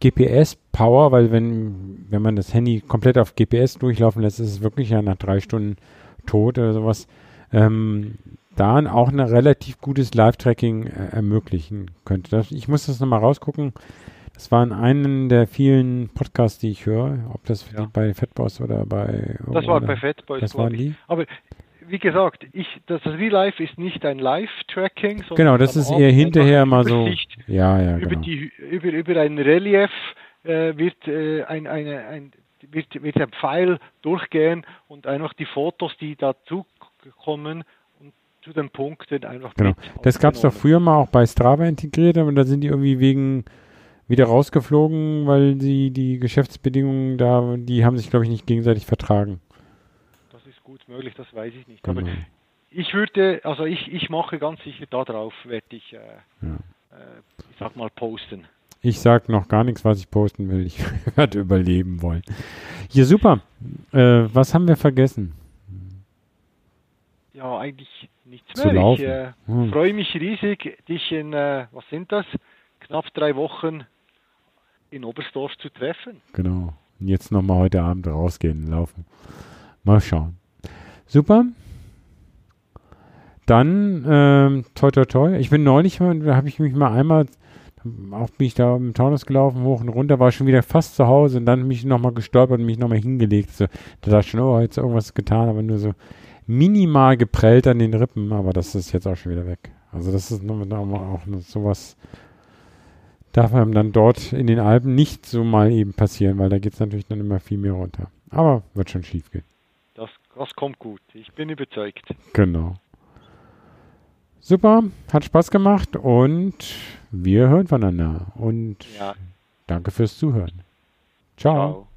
GPS-Power, weil wenn, wenn man das Handy komplett auf GPS durchlaufen lässt, ist es wirklich ja nach drei Stunden tot oder sowas, ähm, da auch ein relativ gutes Live-Tracking äh, ermöglichen könnte. Das, ich muss das nochmal rausgucken. Das war in einem der vielen Podcasts, die ich höre, ob das Ja. bei Fatboss oder bei... Das war bei Fatboys, Das waren die? Aber wie gesagt, ich, das Real Life ist nicht ein Live-Tracking, sondern Genau, das ist eher hinterher mal so... Ja, ja, über, genau. die, über, über ein Relief äh, wird, äh, ein, eine, ein, wird, wird ein Pfeil durchgehen und einfach die Fotos, die dazu kommen und zu den Punkten einfach Genau. Das gab es doch früher mal auch bei Strava integriert, aber da sind die irgendwie wegen wieder rausgeflogen, weil sie die Geschäftsbedingungen da, die haben sich, glaube ich, nicht gegenseitig vertragen. Möglich, das weiß ich nicht. Genau. Aber ich würde, also ich, ich mache ganz sicher darauf, werde ich, äh, Ja. äh, ich sag mal, posten. Ich sag noch gar nichts, was ich posten will. Ich [laughs] werde überleben wollen. Ja, super. Äh, was haben wir vergessen? Ja, eigentlich nichts Zu mehr. laufen. Ich äh, Hm. freue mich riesig, dich in, äh, was sind das, knapp drei Wochen in Oberstdorf zu treffen. Genau. Und jetzt nochmal heute Abend rausgehen, laufen. Mal schauen. Super. Dann, ähm, toi, toi, toi. Ich bin neulich, da habe ich mich mal einmal, auch bin ich da im Taunus gelaufen, hoch und runter, war schon wieder fast zu Hause und dann mich nochmal gestolpert und mich nochmal hingelegt. So, da dachte ich schon, oh, jetzt irgendwas getan, aber nur so minimal geprellt an den Rippen, aber das ist jetzt auch schon wieder weg. Also das ist mal auch sowas, darf einem dann dort in den Alpen nicht so mal eben passieren, weil da geht es natürlich dann immer viel mehr runter. Aber wird schon schief gehen. Das, kommt gut. Ich bin überzeugt. Genau. Super, hat Spaß gemacht und wir hören voneinander. Und Ja, danke fürs Zuhören. Ciao. ciao.